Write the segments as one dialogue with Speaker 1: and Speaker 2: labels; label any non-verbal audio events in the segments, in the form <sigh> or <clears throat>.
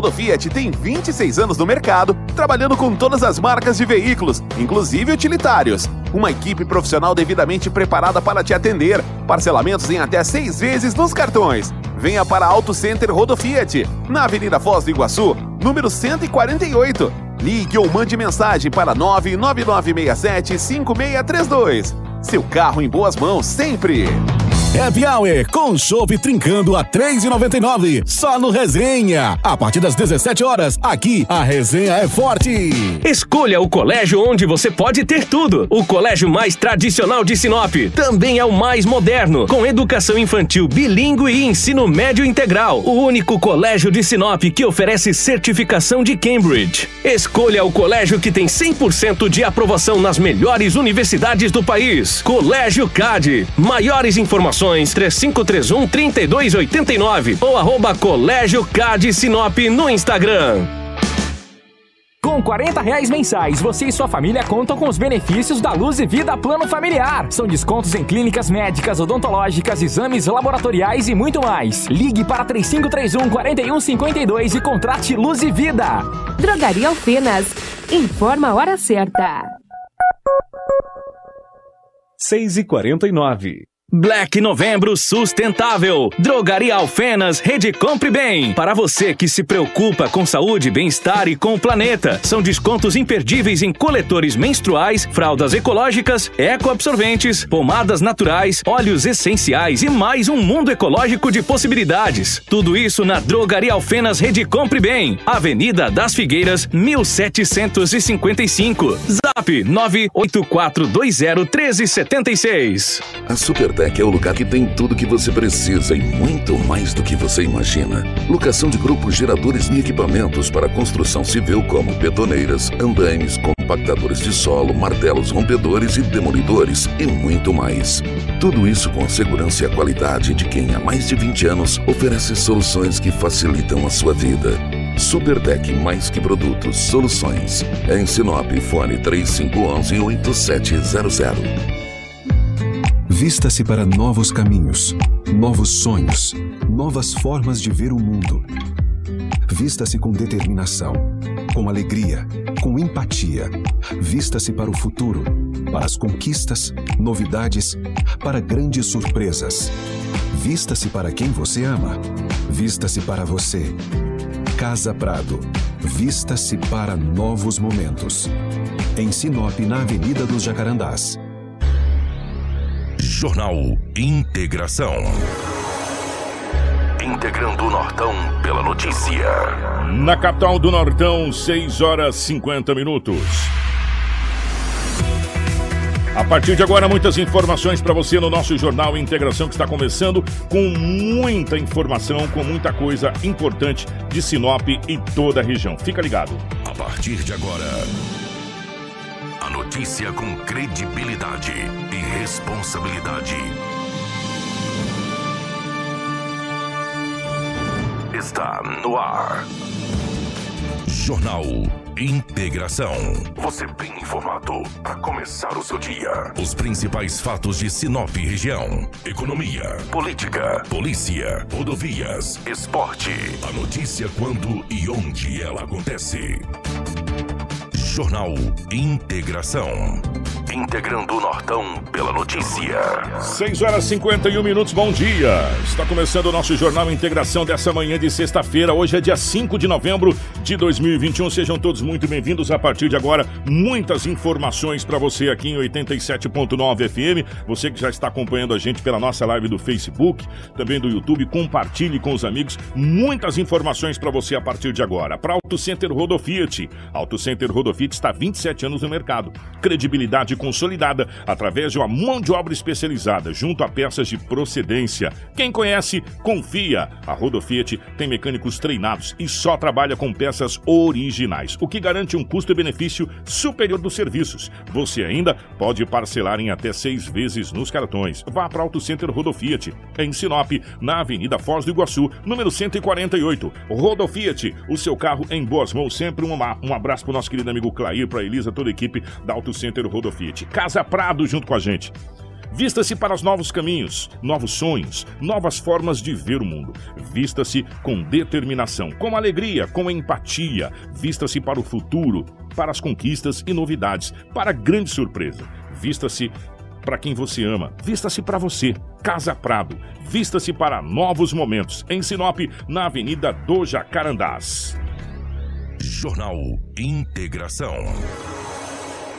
Speaker 1: Rodo Fiat tem 26 anos no mercado, trabalhando com todas as marcas de veículos, inclusive utilitários. Uma equipe profissional devidamente preparada para te atender. Parcelamentos em até seis vezes nos cartões. Venha para Auto Center Rodo Fiat, na Avenida Foz do Iguaçu, número 148. Ligue ou mande mensagem para 99967 5632. Seu carro em boas mãos sempre.
Speaker 2: Happy Hour com chopp trincando a 3,99 só no Resenha. A partir das 17 horas, aqui a resenha é forte.
Speaker 3: Escolha o colégio onde você pode ter tudo. O colégio mais tradicional de Sinop também é o mais moderno, com educação infantil bilíngue e ensino médio integral. O único colégio de Sinop que oferece certificação de Cambridge. Escolha o colégio que tem 100% de aprovação nas melhores universidades do país. Colégio CAD. Maiores informações 3531 3289 ou arroba Colégio CAD Sinop no Instagram.
Speaker 4: Com 40 reais mensais, você e sua família contam com os benefícios da Luz e Vida Plano Familiar. São descontos em clínicas médicas, odontológicas, exames laboratoriais e muito mais. Ligue para 3531 4152 e contrate Luz e Vida.
Speaker 5: Drogaria Alfenas. Informa a hora certa.
Speaker 3: 6 e 49 Black Novembro Sustentável. Drogaria Alfenas, Rede Compre Bem. Para você que se preocupa com saúde, bem-estar e com o planeta. São descontos imperdíveis em coletores menstruais, fraldas ecológicas, ecoabsorventes, pomadas naturais, óleos essenciais e mais um mundo ecológico de possibilidades. Tudo isso na Drogaria Alfenas Rede Compre Bem. Avenida das Figueiras, 1755. Zap 984201376.
Speaker 6: A Supertec é o lugar que tem tudo que você precisa e muito mais do que você imagina. Locação de grupos geradores e equipamentos para construção civil como betoneiras, andaimes, compactadores de solo, martelos rompedores e demolidores e muito mais. Tudo isso com a segurança e a qualidade de quem há mais de 20 anos oferece soluções que facilitam a sua vida. Supertec mais que produtos, soluções. É em Sinop, fone 3511 8700.
Speaker 7: Vista-se para novos caminhos, novos sonhos, novas formas de ver o mundo. Vista-se com determinação, com alegria, com empatia. Vista-se para o futuro, para as conquistas, novidades, para grandes surpresas. Vista-se para quem você ama. Vista-se para você. Casa Prado. Vista-se para novos momentos. Em Sinop, na Avenida dos Jacarandás.
Speaker 8: Jornal Integração. Integrando o Nortão pela notícia.
Speaker 9: Na capital do Nortão, 6 horas 50 minutos. A partir de agora, muitas informações para você no nosso Jornal Integração que está começando com muita informação, com muita coisa importante de Sinop e toda a região. Fica ligado.
Speaker 8: A partir de agora, notícia com credibilidade e responsabilidade. Está no ar. Jornal Integração. Você bem informado para começar o seu dia. Os principais fatos de Sinop região: economia, política, polícia, rodovias, esporte. A notícia quando e onde ela acontece. Jornal Integração. Integrando o Nortão pela notícia.
Speaker 9: 6 horas e 51 minutos, bom dia. Está começando o nosso Jornal Integração dessa manhã de sexta-feira. Hoje é dia 5 de novembro de 2021. Sejam todos muito bem-vindos. A partir de agora, muitas informações para você aqui em 87.9 FM. Você que já está acompanhando a gente pela nossa live do Facebook, também do YouTube, compartilhe com os amigos. Muitas informações para você a partir de agora. Para Auto Center Rodo Fiat. Auto Center Rodo Fiat está há 27 anos no mercado. Credibilidade consolidada através de uma mão de obra especializada, junto a peças de procedência. Quem conhece, confia. A Rodo Fiat tem mecânicos treinados e só trabalha com peças originais, o que garante um custo-benefício superior dos serviços. Você ainda pode parcelar em até seis vezes nos cartões. Vá para Auto Center Rodo Fiat, em Sinop, na Avenida Foz do Iguaçu, número 148. Rodo Fiat, o seu carro em boas mãos. Sempre um, um abraço para o nosso querido amigo Clair, para Elisa, toda a equipe da Auto Center Rodo Fiat. Casa Prado junto com a gente. Vista-se para os novos caminhos, novos sonhos, novas formas de ver o mundo. Vista-se com determinação, com alegria, com empatia. Vista-se para o futuro, para as conquistas e novidades, para a grande surpresa. Vista-se para quem você ama. Vista-se para você. Casa Prado. Vista-se para novos momentos. Em Sinop, na Avenida do Jacarandás.
Speaker 8: Jornal Integração.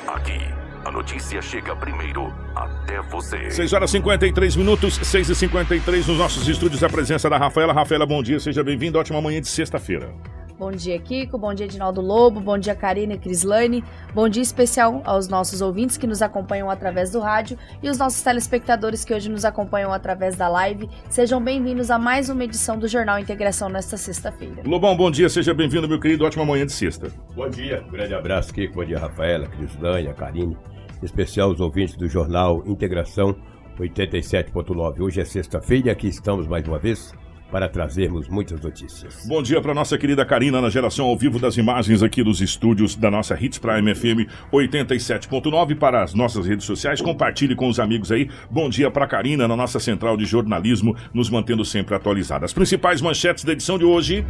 Speaker 8: Aqui, a notícia chega primeiro até você.
Speaker 9: 6 horas e 53 minutos, 6 e 53 nos nossos estúdios. A presença da Rafaela. Rafaela, bom dia, seja bem-vindo. Ótima manhã de sexta-feira.
Speaker 10: Bom dia, Kiko. Bom dia, Edinaldo Lobo. Bom dia, Karina e Crislane. Bom dia especial aos nossos ouvintes que nos acompanham através do rádio e os nossos telespectadores que hoje nos acompanham através da live. Sejam bem-vindos a mais uma edição do Jornal Integração nesta sexta-feira.
Speaker 9: Lobão, bom dia, seja bem-vindo, meu querido. Ótima manhã de sexta.
Speaker 11: Bom dia, um grande abraço, Kiko. Bom dia, Rafaela, Crislane, Karine. Em especial os ouvintes do Jornal Integração 87.9. Hoje é sexta-feira e aqui estamos mais uma vez para trazermos muitas notícias.
Speaker 9: Bom dia para nossa querida Karina na geração ao vivo das imagens aqui dos estúdios da nossa Hits Prime FM 87.9 para as nossas redes sociais. Compartilhe com os amigos aí. Bom dia para Karina na nossa central de jornalismo, nos mantendo sempre atualizada. As principais manchetes da edição de hoje.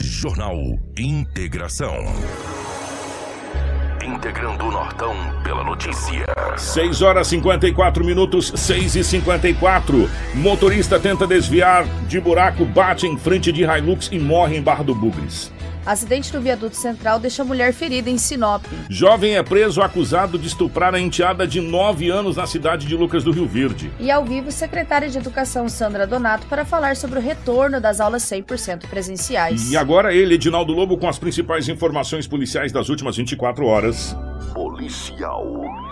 Speaker 8: Jornal Integração. Integrando o Nortão pela notícia.
Speaker 9: 6 horas 54 minutos, 6 e 54. Motorista tenta desviar de buraco, bate em frente de Hilux e morre em Barra do Bugres.
Speaker 10: Acidente no viaduto central deixa mulher ferida em Sinop.
Speaker 9: Jovem é preso acusado de estuprar a enteada de 9 anos na cidade de Lucas do Rio Verde.
Speaker 10: E ao vivo, secretária de Educação Sandra Donato para falar sobre o retorno das aulas 100% presenciais.
Speaker 9: E agora ele, Edinaldo Lobo, com as principais informações policiais das últimas 24 horas.
Speaker 8: Policial.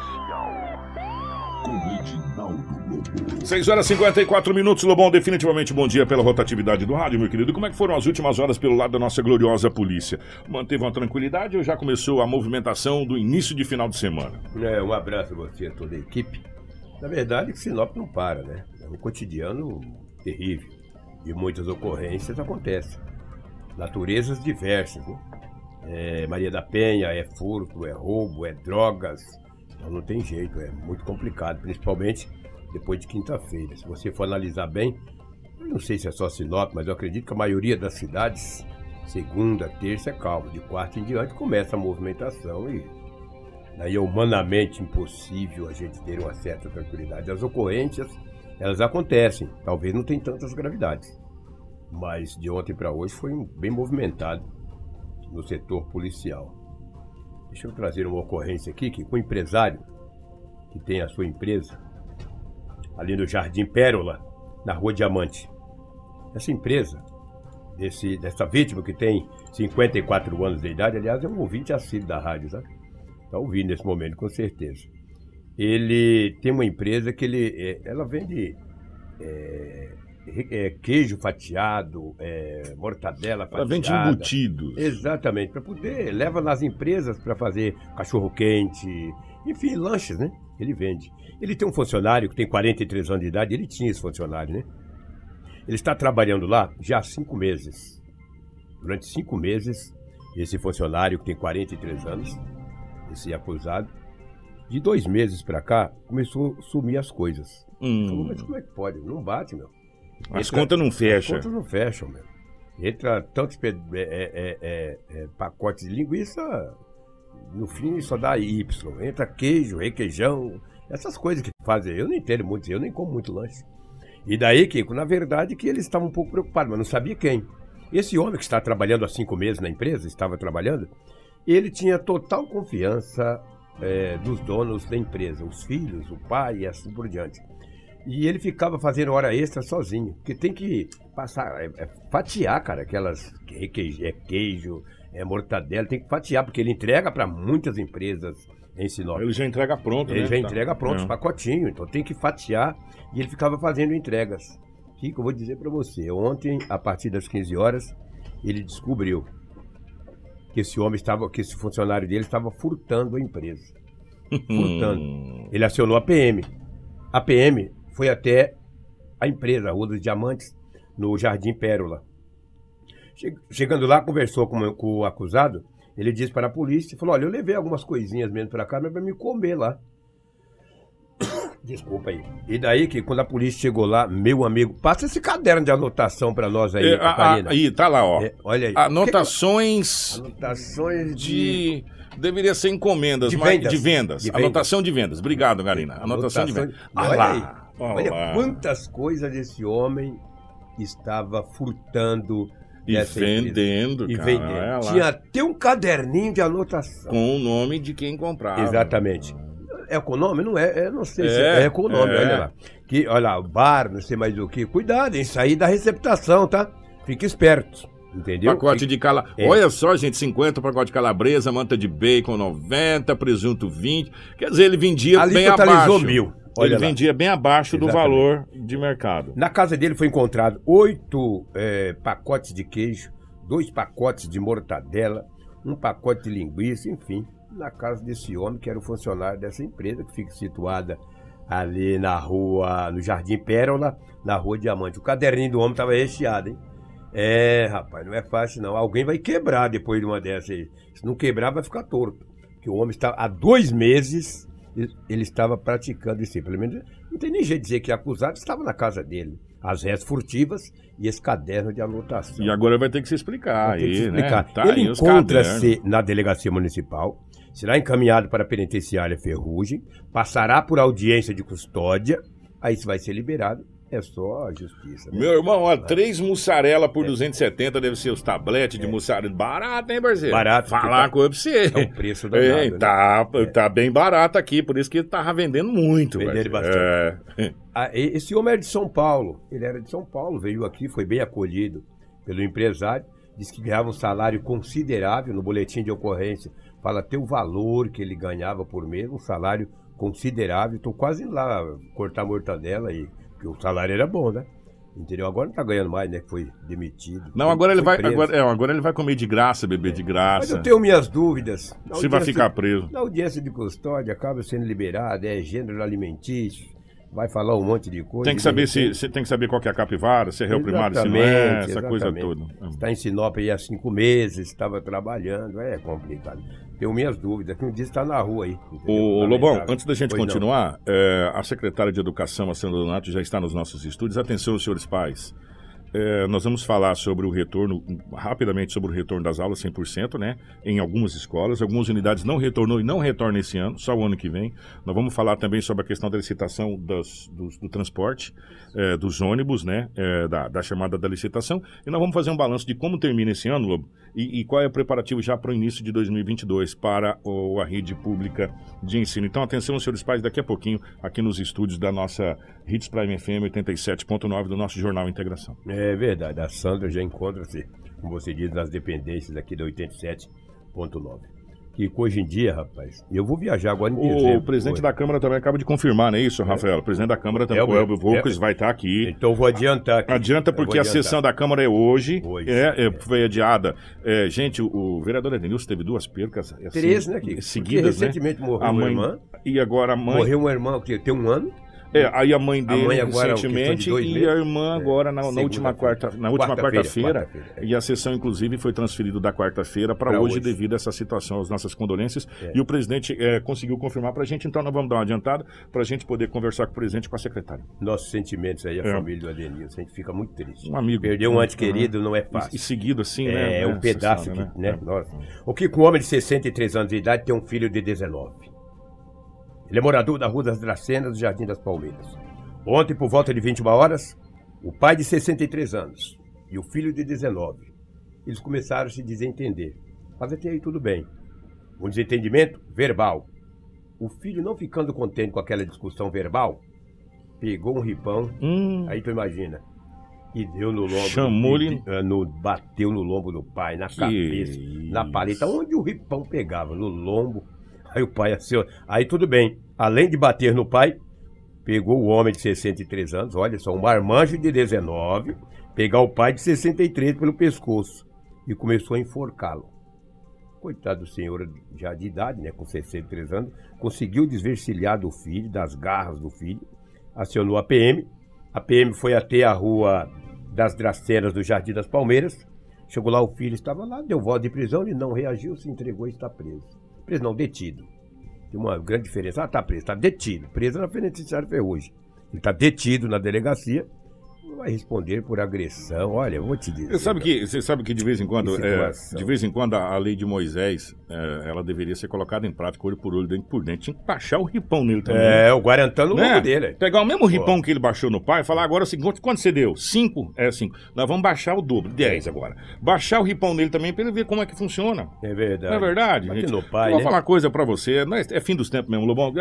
Speaker 9: Com Edinaldo Lobo. 6 horas e 54 minutos, Lobão. Definitivamente bom dia pela rotatividade do rádio, meu querido. Como é que foram as últimas horas pelo lado da nossa gloriosa polícia? Manteve uma tranquilidade ou já começou a movimentação do início de final de semana?
Speaker 11: É, um abraço a você a toda a equipe. Na verdade, Sinop não para, né? É um cotidiano terrível. E muitas ocorrências acontecem. Naturezas diversas, né? É Maria da Penha, é furto, é roubo, é drogas. Então não tem jeito, é muito complicado, principalmente depois de quinta-feira. Se você for analisar bem, eu não sei se é só Sinop, mas eu acredito que a maioria das cidades, segunda, terça é calma. De quarta em diante começa a movimentação e daí é humanamente impossível a gente ter uma certa tranquilidade. As ocorrências, elas acontecem, talvez não tenham tantas gravidades. Mas de ontem para hoje foi bem movimentado no setor policial. Deixa eu trazer uma ocorrência aqui que com um empresário que tem a sua empresa ali no Jardim Pérola, na Rua Diamante. Essa empresa, desse, dessa vítima que tem 54 anos de idade, aliás, é um ouvinte assíduo da rádio, sabe? Está ouvindo nesse momento, com certeza. Ele tem uma empresa que ele, é, ela vende é, é, queijo fatiado, é, mortadela fatiada.
Speaker 9: Ela vende embutidos.
Speaker 11: Exatamente, para poder, leva nas empresas para fazer cachorro-quente, enfim, lanches, né? Ele vende. Ele tem um funcionário que tem 43 anos de idade, ele tinha esse funcionário, né? Ele está trabalhando lá já há cinco meses. Durante cinco meses, esse funcionário que tem 43 anos, esse acusado, de dois meses para cá, começou a sumir as coisas.
Speaker 9: Hum.
Speaker 11: Falou, mas como é que pode? Não bate, meu.
Speaker 9: As contas não fecham.
Speaker 11: As contas não fecham, meu. Entra tantos pe- é, é, é, é, pacotes de linguiça, no fim só dá Y. Entra queijo, requeijão, essas coisas que fazem. Eu não entendo muito, eu nem como muito lanche. E daí, Kiko, na verdade que eles estavam um pouco preocupados, mas não sabia quem. Esse homem que está trabalhando há cinco meses na empresa, estava trabalhando, ele tinha total confiança é, dos donos da empresa, os filhos, o pai e assim por diante. E ele ficava fazendo hora extra sozinho, porque tem que passar, é, é, fatiar, cara, aquelas é queijo, é mortadela, tem que fatiar, porque ele entrega para muitas empresas em Sinop.
Speaker 9: Ele já entrega pronto,
Speaker 11: Ele
Speaker 9: né?
Speaker 11: já
Speaker 9: Tá.
Speaker 11: entrega pronto,
Speaker 9: É.
Speaker 11: os pacotinhos, então tem que fatiar e ele ficava fazendo entregas. Kiko, eu vou dizer para você, ontem, a partir das 15 horas, ele descobriu que esse homem estava, que esse funcionário dele estava furtando a empresa. <laughs> Furtando. Ele acionou a PM. A PM foi até a empresa, a Rua dos Diamantes, no Jardim Pérola. Che- Chegando lá, conversou com, com o acusado. Ele disse para a polícia, falou, olha, eu levei algumas coisinhas mesmo para cá, mas para me comer lá. <coughs> Desculpa aí. E daí que quando a polícia chegou lá, meu amigo, passa esse caderno de anotação pra nós aí,
Speaker 9: É, a- a-
Speaker 11: Catarina.
Speaker 9: aí, tá lá, ó.
Speaker 11: É, olha aí.
Speaker 9: Anotações
Speaker 11: Anotações de...
Speaker 9: de. Deveria ser encomendas,
Speaker 11: De
Speaker 9: mas-
Speaker 11: vendas.
Speaker 9: de vendas.
Speaker 11: De vendas.
Speaker 9: Anotação de vendas. Obrigado, Garina. Anotação, de vendas.
Speaker 11: Olha,
Speaker 9: Olha lá.
Speaker 11: Olha
Speaker 9: lá.
Speaker 11: quantas coisas esse homem estava furtando
Speaker 9: E
Speaker 11: empresa.
Speaker 9: vendendo,
Speaker 11: E
Speaker 9: cara,
Speaker 11: vendendo. Tinha até um caderninho de anotação.
Speaker 9: Com o nome de quem comprava.
Speaker 11: Exatamente. É com o nome? Não é, eu não sei se
Speaker 9: É,
Speaker 11: é, com o nome,
Speaker 9: é.
Speaker 11: olha lá. Que, olha lá, bar, não sei mais o que. Cuidado, isso aí da receptação, tá? Fique esperto, entendeu?
Speaker 9: Pacote
Speaker 11: Fique-
Speaker 9: de cala...
Speaker 11: É.
Speaker 9: Olha só, gente, 50 pacote de calabresa, manta de bacon 90, presunto 20. Quer dizer, ele vendia
Speaker 11: Ali
Speaker 9: bem
Speaker 11: totalizou
Speaker 9: abaixo.
Speaker 11: mil. Olha
Speaker 9: ele
Speaker 11: lá.
Speaker 9: vendia bem abaixo do
Speaker 11: Exatamente.
Speaker 9: valor de mercado.
Speaker 11: Na casa dele foi encontrado oito eh, pacotes de queijo, dois pacotes de mortadela, um pacote de linguiça, enfim, na casa desse homem que era o funcionário dessa empresa que fica situada ali na rua, no Jardim Pérola, na rua Diamante. O caderninho do homem estava recheado, hein? É, rapaz, não é fácil não. Alguém vai quebrar depois de uma dessas aí. Se não quebrar, vai ficar torto. Porque o homem está há dois meses ele- estava praticando. Pelo menos não tem nem jeito de dizer que acusado estava na casa dele. As réis furtivas e esse caderno de anotação.
Speaker 9: E agora vai ter que se explicar
Speaker 11: Vai ter que se explicar.
Speaker 9: né? Tá
Speaker 11: ele encontra-se na delegacia municipal, será encaminhado para a penitenciária Ferrugem, passará por audiência de custódia, aí se vai ser liberado, é só a justiça. né?
Speaker 9: Meu irmão, ó, três mussarela por 270 deve ser os tabletes de mussarela. Barato, hein, parceiro?
Speaker 11: É. Barato,
Speaker 9: Falar
Speaker 11: tá-
Speaker 9: com você.
Speaker 11: É um preço danado,
Speaker 9: É,
Speaker 11: né?
Speaker 9: tá, tá bem barato aqui, por isso que tava vendendo muito.
Speaker 11: Vendendo
Speaker 9: parceiro. É.
Speaker 11: Ah, e- Esse homem era de São Paulo. Ele era de São Paulo, veio aqui, foi bem acolhido pelo empresário. Disse que ganhava um salário considerável no boletim de ocorrência. Fala até o valor que ele ganhava por mês, um salário considerável. Estou quase lá cortar a mortadela aí, porque o salário era bom, né? Entendeu? Agora não tá ganhando mais, né? Que foi demitido.
Speaker 9: Não,
Speaker 11: Foi-
Speaker 9: agora ele vai. Agora, é, agora ele vai comer de graça, beber de
Speaker 11: Mas
Speaker 9: graça.
Speaker 11: eu tenho minhas dúvidas.
Speaker 9: Se vai ficar preso.
Speaker 11: Na audiência de custódia, acaba sendo liberado, é gênero alimentício, vai falar um monte de coisa.
Speaker 9: Tem que saber se, se tem que saber qual que é a capivara, se é réu primário, se não é, essa coisa toda.
Speaker 11: Está em Sinop aí há cinco meses, estava trabalhando, é complicado. Tenho minhas dúvidas, que um dia está na rua aí.
Speaker 9: Ô, Lobão, antes da gente
Speaker 11: Pois
Speaker 9: continuar, é, a secretária de Educação, a Sandra Donato, já está nos nossos estúdios. Atenção, senhores pais. É, nós vamos falar sobre o retorno, rapidamente sobre o retorno das aulas 100%, né? Em algumas escolas. Algumas unidades não retornou e não retornam esse ano, só o ano que vem. Nós vamos falar também sobre a questão da licitação das- do, transporte, é, dos ônibus, né? É, da, da chamada da licitação. E nós vamos fazer um balanço de como termina esse ano, Lobo, e, e qual é o preparativo já para o início de 2022 para o- a rede pública de ensino. Então, atenção, senhores pais, daqui a pouquinho, aqui nos estúdios da nossa Hits Prime FM 87.9 do nosso Jornal Integração.
Speaker 11: É verdade, a Sandra já encontra-se, como você diz, nas dependências aqui da 87.9. Que hoje em dia, rapaz, eu vou viajar agora em dezembro.
Speaker 9: O presidente da Câmara também acaba de confirmar, não é isso, Rafael? O presidente da Câmara também,
Speaker 11: É,
Speaker 9: o Elvio Volkes,
Speaker 11: é.
Speaker 9: vai estar aqui.
Speaker 11: Então vou adiantar aqui.
Speaker 9: Adianta porque a sessão da Câmara é hoje.
Speaker 11: Hoje,
Speaker 9: é, é, foi adiada. É, gente, o, vereador Edenilson teve duas percas. assim,
Speaker 11: Três, né, Kiko?
Speaker 9: Seguidas,
Speaker 11: Porque recentemente
Speaker 9: né?
Speaker 11: morreu
Speaker 9: a
Speaker 11: uma
Speaker 9: mãe,
Speaker 11: irmã.
Speaker 9: E agora a mãe.
Speaker 11: Morreu uma irmã que tem um ano.
Speaker 9: É, aí a mãe dele
Speaker 11: mãe agora,
Speaker 9: recentemente
Speaker 11: de dois
Speaker 9: e
Speaker 11: meses.
Speaker 9: a irmã agora na, na última quarta, na última
Speaker 11: Quarta-feira,
Speaker 9: quarta-feira.
Speaker 11: quarta-feira,
Speaker 9: e a sessão inclusive foi transferida da quarta-feira para hoje,
Speaker 11: hoje.
Speaker 9: devido a essa situação, as nossas condolências.
Speaker 11: É.
Speaker 9: E o presidente é, conseguiu confirmar para a gente, então nós vamos dar uma adiantada para a gente poder conversar com o presidente e com a secretária.
Speaker 11: Nossos sentimentos aí, a
Speaker 9: É.
Speaker 11: família do Adenilson, a gente fica muito triste.
Speaker 9: Um amigo.
Speaker 11: Perder um ante querido
Speaker 9: Uhum.
Speaker 11: não é
Speaker 9: E,
Speaker 11: fácil.
Speaker 9: e seguido assim,
Speaker 11: é,
Speaker 9: né?
Speaker 11: É um pedaço
Speaker 9: Senhora,
Speaker 11: que, né?
Speaker 9: É.
Speaker 11: Nossa. O que com um homem de 63 anos de idade tem um filho de 19. Ele é morador da Rua das Dracenas, do Jardim das Palmeiras. Ontem, por volta de 21 horas, o pai de 63 anos e o filho de 19, eles começaram a se desentender. Mas até aí tudo bem. Um desentendimento verbal. O filho, não ficando contente com aquela discussão verbal, pegou um ripão,
Speaker 9: Hum.
Speaker 11: aí tu imagina, e deu no lombo.
Speaker 9: Chamou-lhe-
Speaker 11: eh, bateu no lombo do pai, na
Speaker 9: Que
Speaker 11: cabeça, na paleta, onde o ripão pegava, no lombo. Aí o pai assim, aí tudo bem. Além de bater no pai, pegou o homem de 63 anos, olha só, um marmanjo de 19, pegar o pai de 63 pelo pescoço e começou a enforcá-lo. Coitado do senhor já de idade, né, com 63 anos, conseguiu desvencilhar do filho, das garras do filho, acionou a PM. A PM foi até a rua das Dracenas do Jardim das Palmeiras. Chegou lá, o filho estava lá, deu voz de prisão, ele não reagiu, se entregou e está preso. Preso não, detido. Tem uma grande diferença. Ah, tá preso, tá detido. Preso na penitenciária Ferrugem. Ele tá detido na delegacia. Vai responder por agressão. Olha, eu vou te dizer.
Speaker 9: Você sabe que, você sabe que de vez em quando, é, de vez em quando a, a lei de Moisés, é, ela deveria ser colocada em prática, olho por olho, dente por dente. Tinha que baixar o ripão nele também.
Speaker 11: É, o guarantã no
Speaker 9: Né?
Speaker 11: lombo dele.
Speaker 9: Pegar o mesmo ripão que ele baixou no pai e falar agora o seguinte, quanto você deu? Cinco? É cinco. Nós vamos baixar o dobro, dez agora. Baixar o ripão dele também pra ele ver como é que funciona.
Speaker 11: É verdade.
Speaker 9: Não é verdade,
Speaker 11: Bate
Speaker 9: gente?
Speaker 11: no pai,
Speaker 9: Eu vou
Speaker 11: né?
Speaker 9: falar uma coisa pra você, é, é fim dos tempos mesmo, Lobão.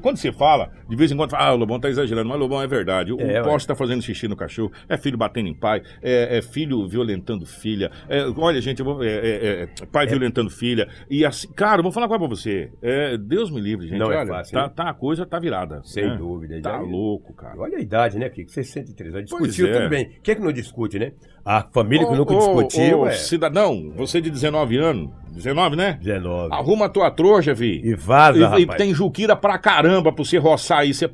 Speaker 9: Quando você fala, de vez em quando fala, ah, o Lobão tá exagerando, mas Lobão é verdade. O,
Speaker 11: É,
Speaker 9: o poste tá fazendo xixi no cachorro, é filho batendo em pai, é, é filho violentando filha. é, olha, gente, vou, é, é, é, pai violentando filha. E assim, cara, vou falar coisa pra você. É, Deus me livre, gente.
Speaker 11: Não é
Speaker 9: olha,
Speaker 11: fácil,
Speaker 9: tá, tá, a coisa tá virada.
Speaker 11: Sem
Speaker 9: né?
Speaker 11: dúvida.
Speaker 9: Tá louco, cara.
Speaker 11: Olha a idade, né, Kiko? 63 anos. Discutiu,
Speaker 9: é.
Speaker 11: tudo bem. Quem é que não discute, né? A família que
Speaker 9: Ô,
Speaker 11: nunca
Speaker 9: ô,
Speaker 11: discutiu
Speaker 9: ô,
Speaker 11: é...
Speaker 9: Cidadão, você de 19 anos, 19, né?
Speaker 11: 19.
Speaker 9: Arruma a tua trouxa, vi.
Speaker 11: E vaza,
Speaker 9: E, e
Speaker 11: rapaz.
Speaker 9: tem juquira pra caramba pra você roçar aí. Você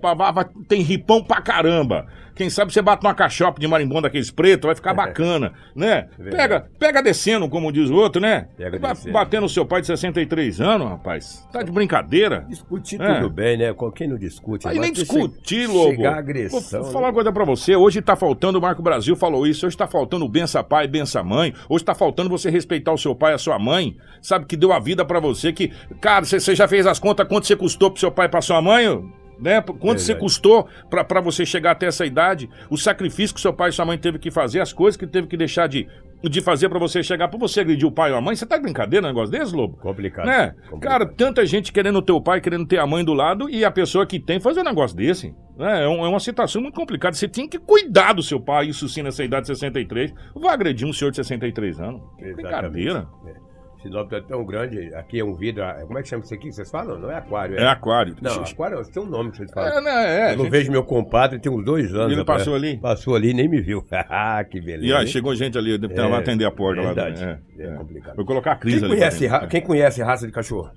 Speaker 9: tem ripão pra caramba. Quem sabe você bate uma cachopa de marimbom daqueles pretos, vai ficar <laughs> bacana, né?
Speaker 11: É verdade.
Speaker 9: Pega, pega descendo, como diz o outro, né?
Speaker 11: Pega descendo.
Speaker 9: Batendo o seu pai de 63 anos, rapaz. Tá de brincadeira?
Speaker 11: Discutir
Speaker 9: É.
Speaker 11: tudo bem, né? Com Quem não discute?
Speaker 9: Aí nem discutir,
Speaker 11: che-
Speaker 9: Lobo.
Speaker 11: Chegar agressão.
Speaker 9: Vou
Speaker 11: né?
Speaker 9: falar uma coisa pra você. Hoje tá faltando, o Marco Brasil falou isso. Hoje tá faltando o bença pai, bença mãe. Hoje tá faltando você respeitar o seu pai e a sua mãe. Sabe que deu a vida pra você. Que, cara, você você já fez as contas quanto você custou pro seu pai e pra sua mãe? Né? Quanto você
Speaker 11: Verdade.
Speaker 9: custou pra você chegar até essa idade? O sacrifício que seu pai e sua mãe teve que fazer, as coisas que teve que deixar de, de fazer pra você chegar, pra você agredir o pai ou a mãe. Você tá de brincadeira um negócio desse, Lobo?
Speaker 11: Complicado.
Speaker 9: Né?
Speaker 11: Complicado.
Speaker 9: Cara, tanta gente querendo o teu pai, querendo ter a mãe do lado e a pessoa que tem fazer um negócio desse. né? É, um- é uma situação muito complicada. Você tem que cuidar do seu pai, isso sim, nessa idade de 63. Vai agredir um senhor de 63 anos.
Speaker 11: Exatamente.
Speaker 9: Brincadeira.
Speaker 11: É. Sinop é tão grande, aqui é um vidro. ah, Como é que chama isso aqui vocês falam? Não é aquário.
Speaker 9: É aquário.
Speaker 11: Não, aquário tem um nome que vocês falam.
Speaker 9: É, né? É,
Speaker 11: Eu não
Speaker 9: gente-
Speaker 11: vejo meu compadre tem uns dois anos.
Speaker 9: Ele
Speaker 11: rapaz.
Speaker 9: passou ali?
Speaker 11: Passou ali e nem me viu. <laughs> Ah, que beleza.
Speaker 9: E aí,
Speaker 11: hein?
Speaker 9: chegou gente ali,
Speaker 11: É,
Speaker 9: vai atender a porta
Speaker 11: verdade.
Speaker 9: lá. É,
Speaker 11: É
Speaker 9: é.
Speaker 11: complicado.
Speaker 9: Vou colocar a crise
Speaker 11: Quem
Speaker 9: ali.
Speaker 11: conhece,
Speaker 9: dentro.
Speaker 11: quem conhece raça de cachorro?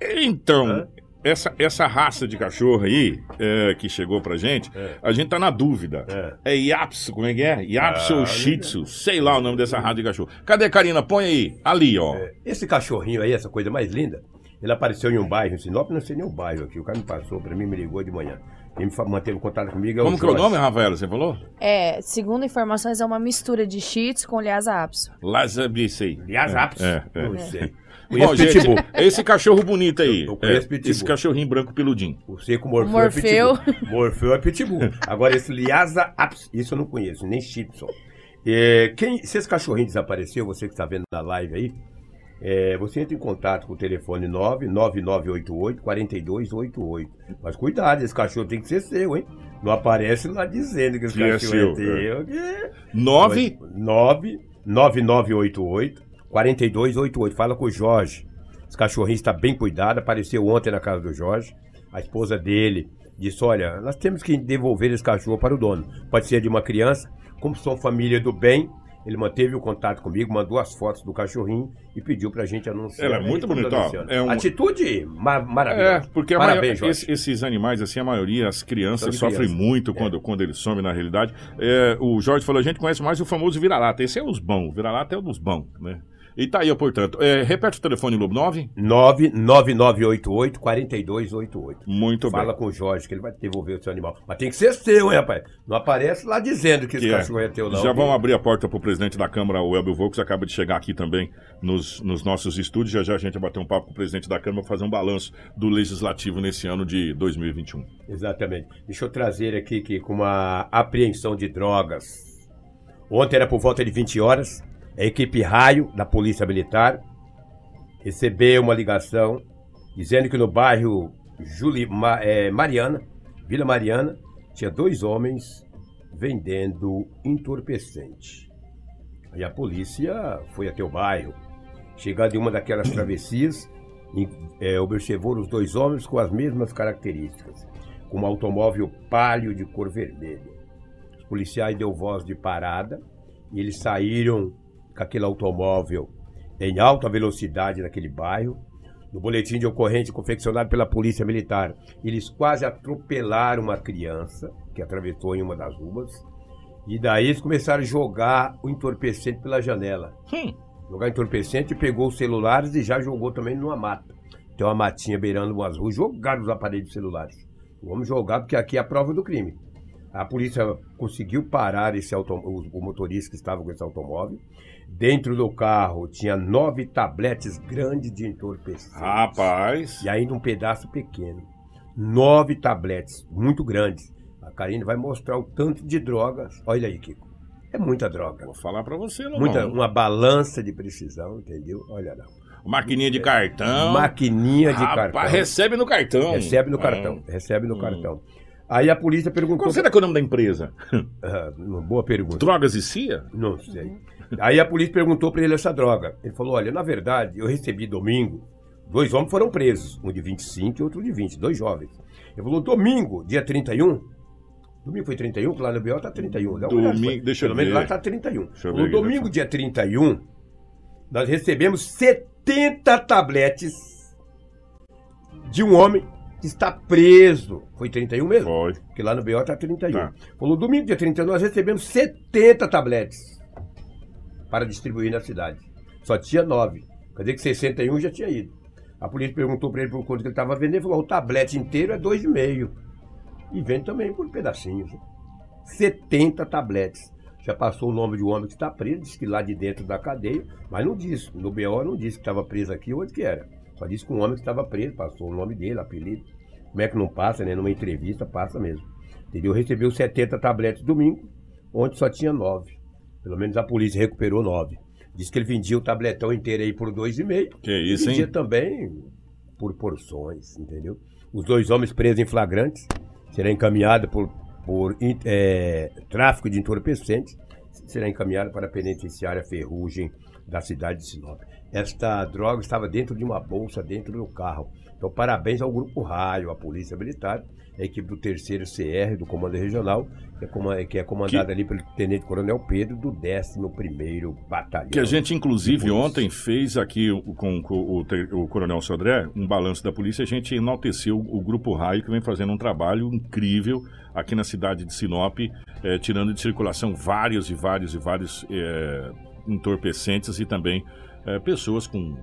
Speaker 9: Então, essa, essa raça de cachorro aí, é, que chegou pra gente, a gente tá na dúvida. É, Yapsu, como é que é? Yapsu
Speaker 11: Ah,
Speaker 9: ou Shih Tzu, sei lá o nome dessa raça de cachorro. Cadê, Karina? Põe aí. Ali, ó.
Speaker 11: Esse cachorrinho aí, essa coisa mais linda, ele apareceu em um bairro em Sinop, não sei nem o bairro aqui. O cara me passou pra mim, me ligou de manhã. Quem manteve contato comigo é
Speaker 9: Como
Speaker 11: o
Speaker 9: que é o nome, Rafaela? Você falou?
Speaker 10: É, segundo informações, é uma mistura de Shih Tzu com Lhasa Apso.
Speaker 9: Lazabicei.
Speaker 11: Lhasa Apso?
Speaker 9: É, é.
Speaker 11: Não sei.
Speaker 9: Bom, gente, esse cachorro bonito aí.
Speaker 11: Eu conheço
Speaker 9: é,
Speaker 11: Pitbull.
Speaker 9: Esse cachorrinho branco peludinho.
Speaker 11: O seco Morfeu, é
Speaker 10: Morfeu.
Speaker 11: é Pitbull. Morfeu é Pitbull. Agora, esse Liasa Aps, isso eu não conheço, nem Chipson. É, quem, se esse cachorrinho desapareceu, você que está vendo na live aí, é, você entra em contato com o telefone 99988-4288. Mas cuidado, esse cachorro tem que ser seu, hein? Não aparece lá dizendo que esse
Speaker 9: que é
Speaker 11: cachorro é,
Speaker 9: seu,
Speaker 11: é teu.
Speaker 9: É.
Speaker 11: 4288. Fala com o Jorge. Os cachorrinhos está bem cuidado. Apareceu ontem na casa do Jorge. A esposa dele disse: Olha, nós temos que devolver esse cachorro para o dono. Pode ser de uma criança. Como sou família do bem, ele manteve o contato comigo, mandou as fotos do cachorrinho e pediu para a gente anunciar.
Speaker 9: Ela é muito bonita. É um...
Speaker 11: Atitude maravilhosa.
Speaker 9: É, porque
Speaker 11: Parabéns,
Speaker 9: maio... Esses animais, assim, a maioria, as crianças sofrem
Speaker 11: criança.
Speaker 9: muito é. quando, quando eles somem, na realidade. É, o Jorge falou, a gente conhece mais o famoso vira-lata. Esse é os bons. O vira-lata é o dos bons, né? E tá aí, portanto. É, repete o telefone, Lobo 9.
Speaker 11: 99988-4288.
Speaker 9: Muito
Speaker 11: Fala
Speaker 9: bem.
Speaker 11: com o Jorge que ele vai devolver o seu animal. Mas tem que ser seu, hein, rapaz? Não aparece lá dizendo que, esse
Speaker 9: Que é.
Speaker 11: cachorro é teu, não.
Speaker 9: Já
Speaker 11: viu?
Speaker 9: vamos abrir a porta pro presidente da Câmara, o Elbio Volks, acaba de chegar aqui também nos, nos nossos estúdios. Já já a gente vai bater um papo com o presidente da Câmara, fazer um balanço do Legislativo nesse ano de 2021.
Speaker 11: Exatamente. Deixa eu trazer aqui que com uma apreensão de drogas. Ontem era por volta de 20 horas. A equipe Raio da Polícia Militar recebeu uma ligação dizendo que no bairro Juli, Ma- eh, Mariana, Vila Mariana, tinha dois homens vendendo entorpecente. Aí a polícia foi até o bairro. Chegando em uma daquelas <coughs> travessias, eh, observou os dois homens com as mesmas características, com um automóvel palio de cor vermelha. Os policiais deu voz de parada e eles saíram com aquele automóvel em alta velocidade naquele bairro. No boletim de ocorrência confeccionado pela Polícia Militar, eles quase atropelaram uma criança que atravessou em uma das ruas. E daí eles começaram a jogar o entorpecente pela janela.
Speaker 9: Hum.
Speaker 11: Jogar entorpecente, pegou os celulares e já jogou também numa mata. tem uma matinha beirando umas ruas, jogaram os aparelhos celulares. Vamos jogar, porque aqui é a prova do crime. A polícia conseguiu parar esse auto, o, o motorista que estava com esse automóvel. Dentro do carro tinha nove tabletes grandes de entorpecente.
Speaker 9: Rapaz.
Speaker 11: E ainda um pedaço pequeno. Nove tabletes, muito grandes. A Karine vai mostrar o tanto de drogas. Olha aí, Kiko. É muita droga.
Speaker 9: Vou falar pra você, Lobão.
Speaker 11: Muita, uma balança de precisão, entendeu? Olha lá.
Speaker 9: Maquininha de cartão.
Speaker 11: Maquininha de
Speaker 9: Rapaz,
Speaker 11: cartão.
Speaker 9: recebe no cartão.
Speaker 11: Recebe no
Speaker 9: Ah.
Speaker 11: cartão. Recebe no cartão. Aí a polícia perguntou.
Speaker 9: Qual será que é o nome da empresa? <laughs>
Speaker 11: Uma boa pergunta.
Speaker 9: Drogas e CIA?
Speaker 11: Não sei. Aí a polícia perguntou pra ele essa droga. Ele falou: olha, na verdade, eu recebi domingo. Dois homens foram presos, um de 25 e outro de 20, dois jovens. Ele falou: domingo, dia 31. Domingo foi 31, porque lá no BO tá 31. Dá olhada,
Speaker 9: Domingo,
Speaker 11: foi.
Speaker 9: deixa eu
Speaker 11: Pelo menos
Speaker 9: ver.
Speaker 11: lá tá 31.
Speaker 9: Deixa eu
Speaker 11: No
Speaker 9: ver aqui,
Speaker 11: domingo, dia 31, nós recebemos 70 tabletes de um homem está preso. Foi 31 mesmo?
Speaker 9: Foi.
Speaker 11: Porque lá no BO tá 31.
Speaker 9: Tá.
Speaker 11: Falou, domingo, dia 31, nós recebemos 70 tabletes para distribuir na cidade. Só tinha 9. Quer dizer que 61 já tinha ido. A polícia perguntou para ele por quanto que ele estava vendendo. Ele falou, o tablete inteiro é 2,5. E vende também por pedacinhos. né? 70 tabletes. Já passou o nome de um homem que está preso, disse que lá de dentro da cadeia, mas não disse. No BO não disse que estava preso aqui ou onde que era. Só disse que um homem que estava preso, passou o nome dele, apelido. Como é que não passa, né? Numa entrevista passa mesmo. Entendeu? Recebeu 70 tabletes domingo, onde só tinha 9. Pelo menos a polícia recuperou 9. Diz que ele vendia o tabletão inteiro aí por 2,5.
Speaker 9: Que isso,
Speaker 11: vendia
Speaker 9: hein?
Speaker 11: também por porções, entendeu? Os dois homens presos em flagrantes será encaminhado por, por é, tráfico de entorpecentes, será encaminhado para a penitenciária Ferrugem da cidade de Sinop. Esta droga estava dentro de uma bolsa, dentro do carro. Então, parabéns ao Grupo Raio, à Polícia Militar, a equipe do terceiro CR, do Comando Regional, que é, que é comandada ali pelo Tenente Coronel Pedro, do 11º Batalhão.
Speaker 9: Que a gente, inclusive, ontem fez aqui o- com, com o, te- o Coronel Sodré um balanço da polícia. A gente enalteceu o Grupo Raio, que vem fazendo um trabalho incrível aqui na cidade de Sinop, eh, tirando de circulação vários e vários e vários eh, entorpecentes e também eh, pessoas com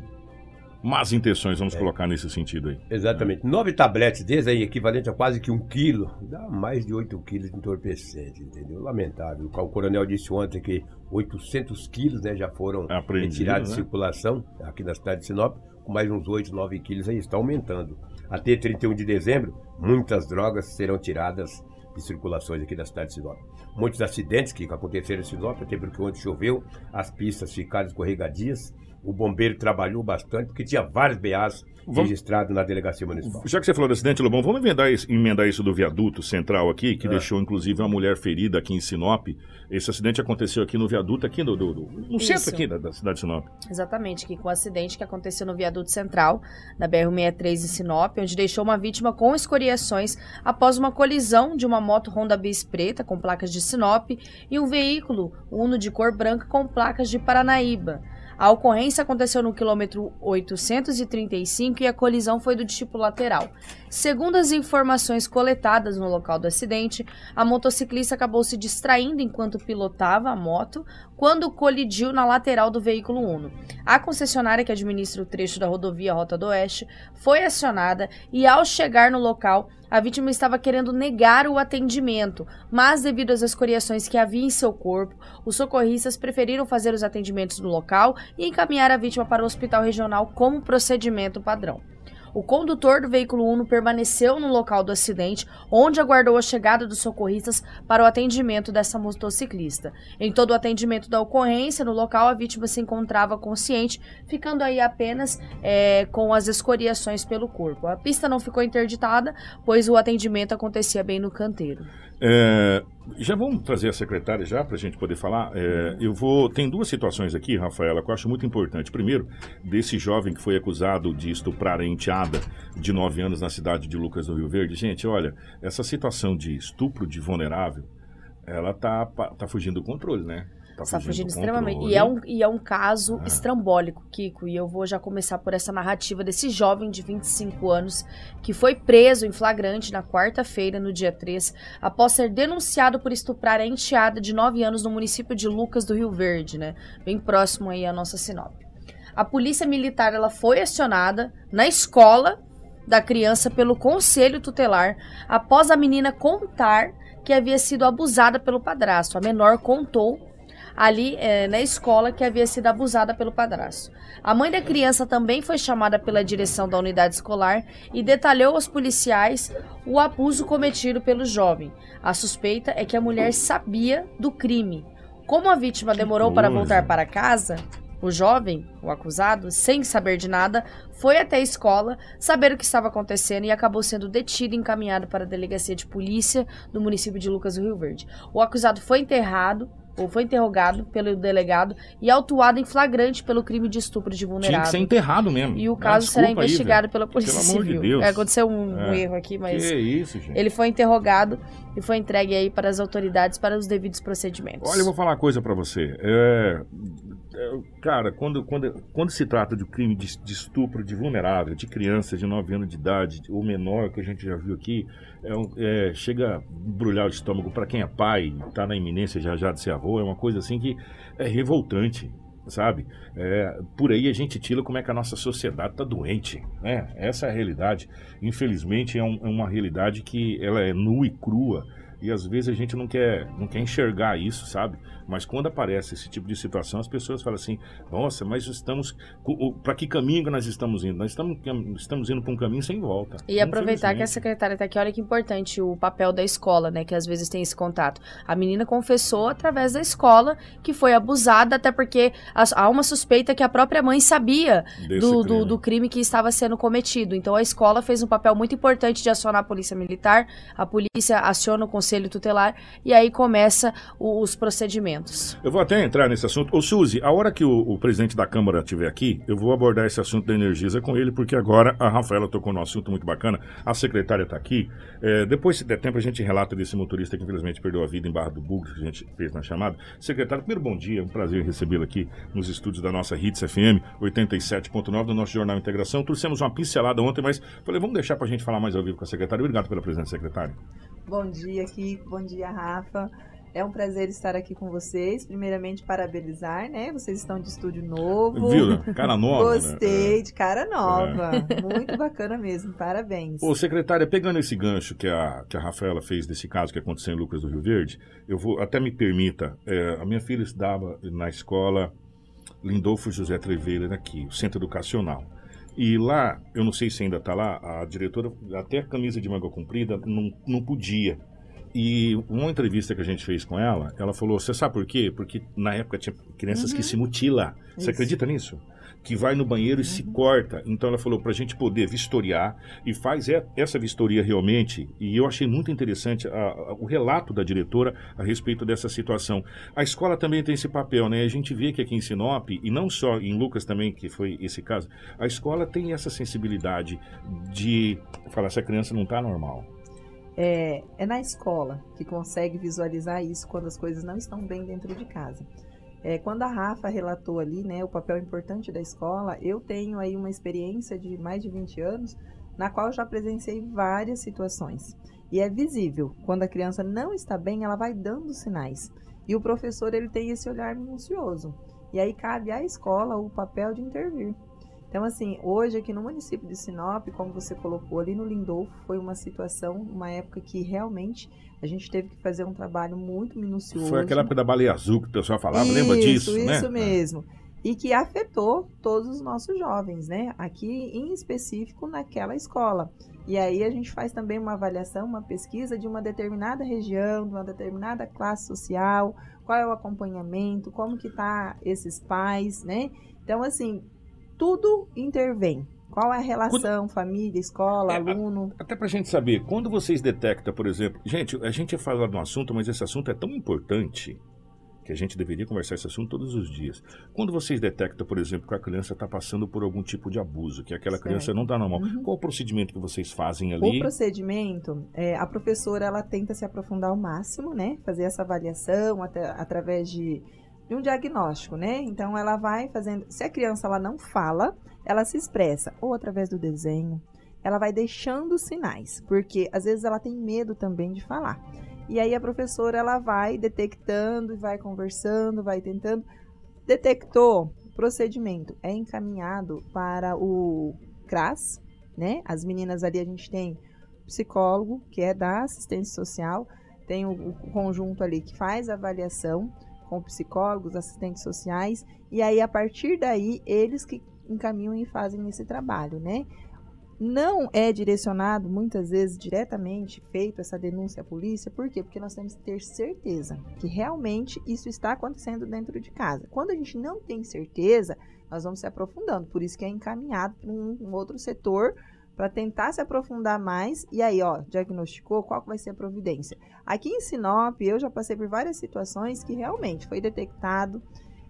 Speaker 9: más intenções, vamos colocar nesse sentido aí.
Speaker 11: Exatamente. Nove tabletes desses aí, equivalente a quase que um quilo, dá mais de 8 quilos de entorpecente, entendeu? Lamentável. O coronel disse ontem que 800 quilos né, já foram
Speaker 9: Apreendido,
Speaker 11: retirados de
Speaker 9: né?
Speaker 11: circulação aqui na cidade de Sinop, com mais uns 8, 9 quilos aí, está aumentando. Até 31 de dezembro, muitas drogas serão tiradas de circulações aqui da cidade de Sinop. Muitos acidentes que aconteceram em Sinop, até porque ontem choveu, as pistas ficaram escorregadias, o bombeiro trabalhou bastante, porque tinha vários BAs
Speaker 9: Vamos-
Speaker 11: registrados na delegacia municipal.
Speaker 9: Já que você falou do acidente, Lobão, vamos emendar isso, emendar isso do viaduto central aqui, que
Speaker 11: Ah.
Speaker 9: deixou inclusive uma mulher ferida aqui em Sinop. Esse acidente aconteceu aqui no viaduto, aqui no, do- do- no
Speaker 10: Isso.
Speaker 9: centro aqui da, da cidade de Sinop.
Speaker 10: Exatamente, que com o acidente que aconteceu no viaduto central da BR-63 em Sinop, onde deixou uma vítima com escoriações após uma colisão de uma moto Honda Bis preta com placas de Sinop e um veículo Uno de cor branca com placas de Paranaíba. A ocorrência aconteceu no quilômetro 835 e a colisão foi do tipo lateral. Segundo as informações coletadas no local do acidente, a motociclista acabou se distraindo enquanto pilotava a moto quando colidiu na lateral do veículo Uno. A concessionária que administra o trecho da rodovia Rota do Oeste foi acionada e, ao chegar no local, a vítima estava querendo negar o atendimento, mas devido às escoriações que havia em seu corpo, os socorristas preferiram fazer os atendimentos no local e encaminhar a vítima para o hospital regional como procedimento padrão. O condutor do veículo Uno permaneceu no local do acidente, onde aguardou a chegada dos socorristas para o atendimento dessa motociclista. Em todo o atendimento da ocorrência, no local a vítima se encontrava consciente, ficando aí apenas é, com as escoriações pelo corpo. A pista não ficou interditada, pois o atendimento acontecia bem no canteiro.
Speaker 9: É, já vamos trazer a secretária já para a gente poder falar. É, eu vou. Tem duas situações aqui, Rafaela, que eu acho muito importante. Primeiro, desse jovem que foi acusado de estuprar a enteada de 9 anos na cidade de Lucas do Rio Verde. Gente, olha, essa situação de estupro de vulnerável, ela tá, tá fugindo do controle, né?
Speaker 10: Está fugindo
Speaker 9: do
Speaker 10: extremamente. E é, um, e é um caso
Speaker 9: Ah.
Speaker 10: estrambólico, Kiko. E eu vou já começar por essa narrativa desse jovem de 25 anos que foi preso em flagrante na quarta-feira, no dia 3, após ser denunciado por estuprar a enteada de 9 anos no município de Lucas do Rio Verde, né? Bem próximo aí à nossa Sinop. A polícia militar ela foi acionada na escola da criança pelo conselho tutelar após a menina contar que havia sido abusada pelo padrasto. A menor contou ali eh, na escola que havia sido abusada pelo padrasto. A mãe da criança também foi chamada pela direção da unidade escolar e detalhou aos policiais o abuso cometido pelo jovem. A suspeita é que a mulher sabia do crime. Como a vítima demorou para voltar para casa, o jovem, o acusado, sem saber de nada, foi até a escola saber o que estava acontecendo e acabou sendo detido e encaminhado para a delegacia de polícia do município de Lucas do Rio Verde. O acusado foi enterrado ou foi interrogado pelo delegado e autuado em flagrante pelo crime de estupro de
Speaker 9: Tinha
Speaker 10: vulnerável.
Speaker 9: que ser enterrado mesmo.
Speaker 10: E o
Speaker 9: Ah,
Speaker 10: caso será
Speaker 9: desculpa aí,
Speaker 10: investigado
Speaker 9: velho.
Speaker 10: pela Polícia
Speaker 9: Pelo amor de
Speaker 10: Civil.
Speaker 9: Deus.
Speaker 10: É, aconteceu um, um
Speaker 9: É.
Speaker 10: erro aqui, mas
Speaker 9: Que isso, gente.
Speaker 10: ele foi interrogado e foi entregue aí para as autoridades para os devidos procedimentos.
Speaker 9: Olha, eu vou falar uma coisa pra você. É, é, cara, quando, quando, quando se trata de crime de, de estupro de vulnerável, de criança de 9 anos de idade, ou menor, que a gente já viu aqui, é um- é, chega a embrulhar o estômago pra quem é pai, tá na iminência já já de ser avô, é uma coisa assim que é revoltante. Sabe? É, por aí a gente tira como é que a nossa sociedade tá doente. Né? Essa é a realidade. Infelizmente, é, um- é uma realidade que ela é nua e crua. E às vezes a gente não quer, não quer enxergar isso, sabe? Mas quando aparece esse tipo de situação, as pessoas falam assim: nossa, mas estamos. Para que caminho nós estamos indo? Nós estamos, estamos indo para um caminho sem volta.
Speaker 10: E aproveitar que a secretária tá aqui, olha que importante o papel da escola, né? Que às vezes tem esse contato. A menina confessou através da escola que foi abusada, até porque há uma suspeita que a própria mãe sabia do, do,
Speaker 12: crime.
Speaker 10: do crime que estava sendo cometido. Então a escola fez um papel muito importante de acionar a polícia militar, a polícia aciona o conselho tutelar e aí começa os procedimentos.
Speaker 9: Eu vou até entrar nesse assunto. Ô, Suzy, a hora que o, o presidente da Câmara estiver aqui, eu vou abordar esse assunto da Energisa com ele, porque agora a Rafaela tocou num assunto muito bacana, a secretária está aqui. É, depois, se der tempo, a gente relata desse motorista que infelizmente perdeu a vida em Barra do Bugre, que a gente fez na chamada. Secretário, primeiro bom dia, é um prazer recebê-lo aqui nos estúdios da nossa Hits FM 87.9 do nosso Jornal Integração. Trouxemos uma pincelada ontem, mas falei, vamos deixar para a gente falar mais ao vivo com a secretária. Obrigado pela presença, secretária.
Speaker 13: Bom dia, Kiko. Bom dia, Rafa. É um prazer estar aqui com vocês. Primeiramente, parabenizar, né? Vocês estão de estúdio novo.
Speaker 9: Viu, né? Cara <laughs> nova, né?
Speaker 13: Gostei, de cara nova.
Speaker 9: É. <laughs>
Speaker 13: Muito bacana mesmo. Parabéns.
Speaker 9: Ô, secretária, pegando esse gancho que a, que a Rafaela fez desse caso que aconteceu em Lucas do Rio Verde, eu vou, até me permita, é, a minha filha estudava na escola Lindolfo José Treveira aqui, o Centro Educacional. E lá, eu não sei se ainda está lá, a diretora, até a camisa de manga comprida, não, não podia. E uma entrevista que a gente fez com ela, ela falou: Você sabe por quê? Porque na época tinha crianças que se mutilam. Você
Speaker 12: Isso.
Speaker 9: acredita nisso? Que vai no banheiro e se corta. Então ela falou para a gente poder vistoriar e faz essa vistoria realmente. E eu achei muito interessante a- a- o relato da diretora a respeito dessa situação. A escola também tem esse papel, né? A gente vê que aqui em Sinop, e não só em Lucas também, que foi esse caso, a escola tem essa sensibilidade de falar: essa criança não está normal.
Speaker 13: É, é na escola que consegue visualizar isso quando as coisas não estão bem dentro de casa. É, quando a Rafa relatou ali, né, o papel importante da escola, eu tenho aí uma experiência de mais de 20 anos, na qual já presenciei várias situações. E é visível, quando a criança não está bem, ela vai dando sinais. E o professor, ele tem esse olhar minucioso. E aí cabe à escola o papel de intervir. Então, assim, hoje aqui no município de Sinop, como você colocou ali no Lindolfo, foi uma situação, uma época que realmente a gente teve que fazer um trabalho muito minucioso.
Speaker 9: Foi aquela época da baleia azul que o pessoal falava, lembra disso,
Speaker 13: Isso,
Speaker 9: né?
Speaker 13: isso mesmo. E que afetou todos os nossos jovens, né? Aqui em específico naquela escola. E aí a gente faz também uma avaliação, uma pesquisa de uma determinada região, de uma determinada classe social, qual é o acompanhamento, como que tá esses pais, né? Então, assim, tudo intervém. Qual é a relação, família, escola, aluno?
Speaker 9: Até pra gente saber, quando vocês detectam, por exemplo, gente, a gente ia falar de um assunto, mas esse assunto é tão importante que a gente deveria conversar esse assunto todos os dias. Quando vocês detectam, por exemplo, que a criança está passando por algum tipo de abuso, que aquela criança
Speaker 13: Certo.
Speaker 9: não está normal,
Speaker 13: Uhum.
Speaker 9: qual o procedimento que vocês fazem
Speaker 13: O
Speaker 9: ali?
Speaker 13: procedimento, é, a professora ela tenta se aprofundar ao máximo, né? Fazer essa avaliação até, através de, de um diagnóstico, né? Então ela vai fazendo. Se a criança ela não fala, ela se expressa ou através do desenho. Ela vai deixando sinais, porque às vezes ela tem medo também de falar. E aí a professora ela vai detectando vai conversando, vai tentando. Detectou procedimento é encaminhado para o CRAS, né? As meninas ali a gente tem psicólogo, que é da assistência social, tem o, o conjunto ali que faz a avaliação com psicólogos, assistentes sociais, e aí a partir daí eles que encaminham e fazem esse trabalho, né? Não é direcionado muitas vezes diretamente feito essa denúncia à polícia, por quê? Porque nós temos que ter certeza que realmente isso está acontecendo dentro de casa. Quando a gente não tem certeza, nós vamos se aprofundando, por isso que é encaminhado para um, um outro setor para tentar se aprofundar mais. E aí, ó, diagnosticou qual vai ser a providência. Aqui em Sinop, eu já passei por várias situações que realmente foi detectado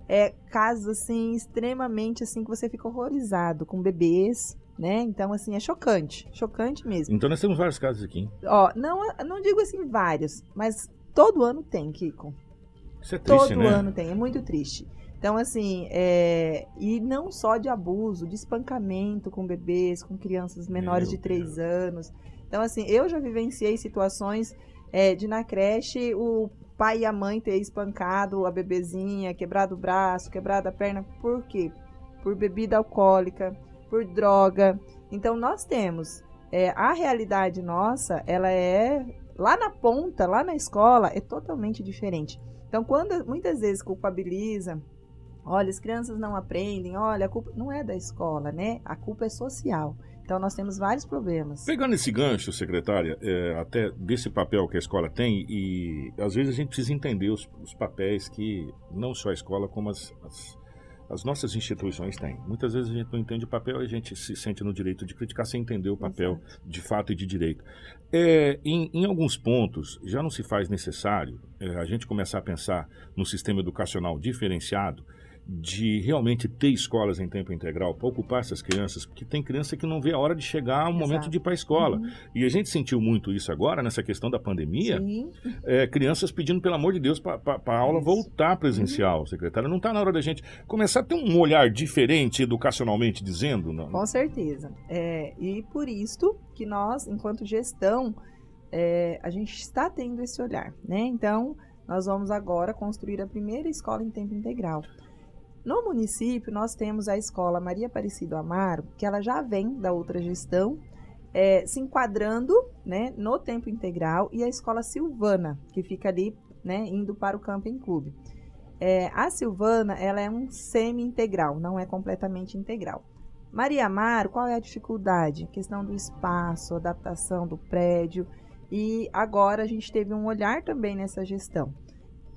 Speaker 13: é, casos assim extremamente assim que você fica horrorizado com bebês, né? Então assim é chocante, chocante mesmo.
Speaker 9: Então nós temos vários casos aqui. Hein?
Speaker 13: Ó, não, não digo assim vários, mas todo ano tem, Kiko.
Speaker 9: Isso é triste,
Speaker 13: todo
Speaker 9: né?
Speaker 13: ano tem, é muito triste. Então, assim, é... e não só de abuso, de espancamento com bebês, com crianças menores
Speaker 9: Meu
Speaker 13: de 3 anos. Então, assim, eu já vivenciei situações é, de na creche o pai e a mãe ter espancado a bebezinha, quebrado o braço, quebrado a perna. Por quê? Por bebida alcoólica, por droga. Então, nós temos. É, a realidade nossa, ela é lá na ponta, lá na escola, é totalmente diferente. Então, quando muitas vezes culpabiliza, olha, as crianças não aprendem, olha, a culpa não é da escola, né? A culpa é social. Então, nós temos vários problemas.
Speaker 9: Pegando esse gancho, secretária, é, até desse papel que a escola tem, e às vezes a gente precisa entender os, os papéis que não só a escola, como as, as, as, nossas instituições têm. Muitas vezes a gente não entende o papel e a gente se sente no direito de criticar sem entender o papel Exato. de fato e de direito. É, em, em, alguns pontos, já não se faz necessário é, a gente começar a pensar no sistema educacional diferenciado de realmente ter escolas em tempo integral para ocupar essas crianças, porque tem criança que não vê a hora de chegar o momento de ir para a escola. Uhum. E a gente sentiu muito isso agora, nessa questão da pandemia. É, crianças pedindo, pelo amor de Deus, para a aula isso. voltar presencial, uhum. secretária. Não está na hora da gente começar a ter um olhar diferente educacionalmente dizendo? Não?
Speaker 13: Com certeza. É, e por isso que nós, enquanto gestão, é, a gente está tendo esse olhar. Né? Então, nós vamos agora construir a primeira escola em tempo integral. No município, nós temos a escola Maria Aparecido Amaro, que ela já vem da outra gestão, é, se enquadrando né, no tempo integral, e a escola Silvana, que fica ali né, indo para o Camping Clube. É, a Silvana, ela é um semi-integral, não é completamente integral. Maria Amaro, qual é a dificuldade? questão do espaço, adaptação do prédio, e agora a gente teve um olhar também nessa gestão.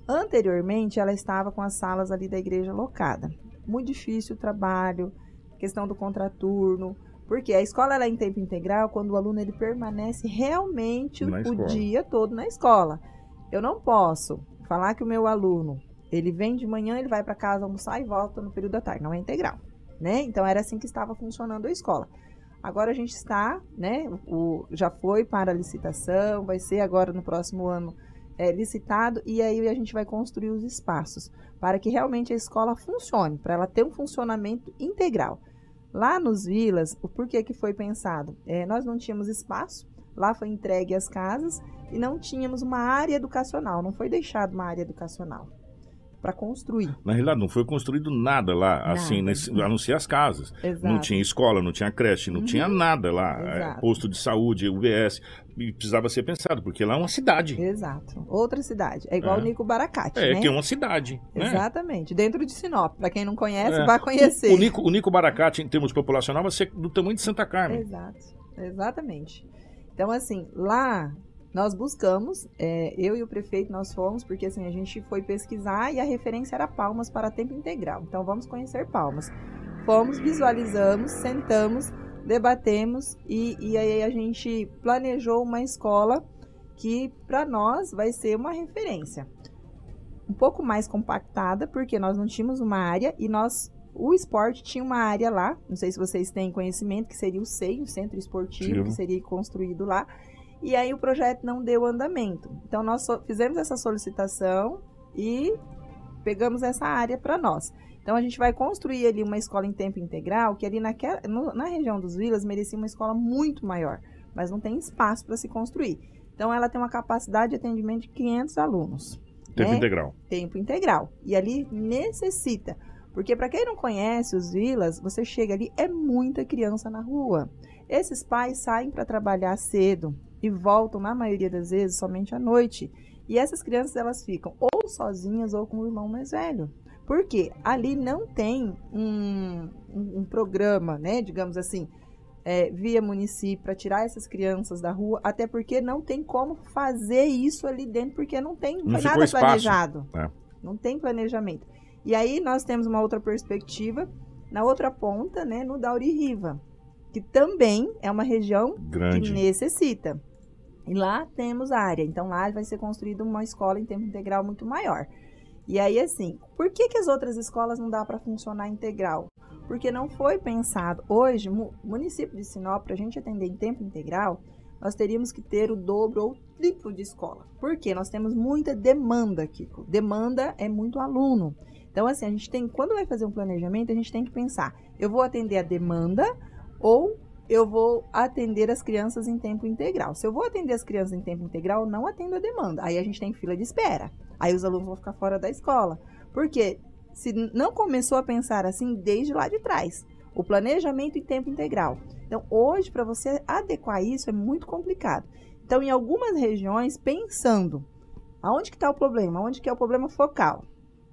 Speaker 13: Anteriormente, ela estava com as salas ali da igreja locada. Muito difícil o trabalho, questão do contraturno, porque a escola ela é em tempo integral quando o aluno ele permanece realmente na o escola. dia todo na escola. Eu não posso falar que o meu aluno ele vem de manhã, ele vai para casa almoçar e volta no período da tarde. Não é integral, né? Então era assim que estava funcionando a escola. Agora a gente está, né? O, já foi para a licitação, vai ser agora no próximo ano é, licitado e aí a gente vai construir os espaços para que realmente a escola funcione, para ela ter um funcionamento integral. Lá nos vilas, o porquê que foi pensado? É, nós não tínhamos espaço, lá foi entregue as casas e não tínhamos uma área educacional, não foi deixado uma área educacional para construir.
Speaker 9: Na realidade, não foi construído nada lá, nada. assim, nesse, a não ser as casas. Exato. Não tinha escola, não tinha creche, não uhum. tinha nada lá. É, posto de saúde, UBS. E precisava ser pensado, porque lá é uma cidade.
Speaker 13: Exato. Outra cidade. É igual é. o Nico Baracate.
Speaker 9: É,
Speaker 13: né?
Speaker 9: que é uma cidade.
Speaker 13: Né? Exatamente. Dentro de Sinop. Para quem não conhece, é. vai conhecer.
Speaker 9: O, o, Nico, o Nico Baracate, em termos populacional, vai ser do tamanho de Santa Carmen.
Speaker 13: Exato. Exatamente. Então, assim, lá nós buscamos, é, eu e o prefeito nós fomos, porque assim, a gente foi pesquisar e a referência era Palmas para tempo integral. Então vamos conhecer Palmas. Fomos, visualizamos, sentamos, debatemos e, e aí a gente planejou uma escola que para nós vai ser uma referência. Um pouco mais compactada, porque nós não tínhamos uma área e nós o esporte tinha uma área lá, não sei se vocês têm conhecimento, que seria o SEI, o Centro Esportivo, Sim. que seria construído lá e aí o projeto não deu andamento. Então nós fizemos essa solicitação e pegamos essa área para nós. Então a gente vai construir ali uma escola em tempo integral, que ali naquela, no, na região dos Vilas merecia uma escola muito maior, mas não tem espaço para se construir. Então ela tem uma capacidade de atendimento de 500 alunos.
Speaker 9: Tempo
Speaker 13: né?
Speaker 9: integral.
Speaker 13: Tempo integral. E ali necessita Porque para quem não conhece os vilas, você chega ali, é muita criança na rua. Esses pais saem para trabalhar cedo e voltam, na maioria das vezes, somente à noite. E essas crianças elas ficam ou sozinhas ou com o irmão mais velho. Porque ali não tem um, um, um programa, né, digamos assim, é, via município para tirar essas crianças da rua, até porque não tem como fazer isso ali dentro, porque não tem
Speaker 9: Não
Speaker 13: nada
Speaker 9: espaço.
Speaker 13: planejado.
Speaker 9: É.
Speaker 13: Não tem planejamento. E aí nós temos uma outra perspectiva na outra ponta, né, no Dauri Riva, que também é uma região
Speaker 9: Grande.
Speaker 13: que necessita. E lá temos área, então lá vai ser construída uma escola em tempo integral muito maior. E aí assim, por que, que as outras escolas não dá para funcionar integral? Porque não foi pensado. Hoje, município de Sinop, para a gente atender em tempo integral, nós teríamos que ter o dobro ou triplo de escola. Por quê? Nós temos muita demanda, Kiko. Demanda é muito aluno. Então, assim, a gente tem, quando vai fazer um planejamento, a gente tem que pensar: eu vou atender a demanda ou eu vou atender as crianças em tempo integral. Se eu vou atender as crianças em tempo integral, não atendo a demanda. Aí a gente tem fila de espera. Aí os alunos vão ficar fora da escola. Por quê? Se não começou a pensar assim desde lá de trás. O planejamento em tempo integral. Então, hoje, para você adequar isso é muito complicado. Então, em algumas regiões, pensando aonde que está o problema, onde que é o problema focal,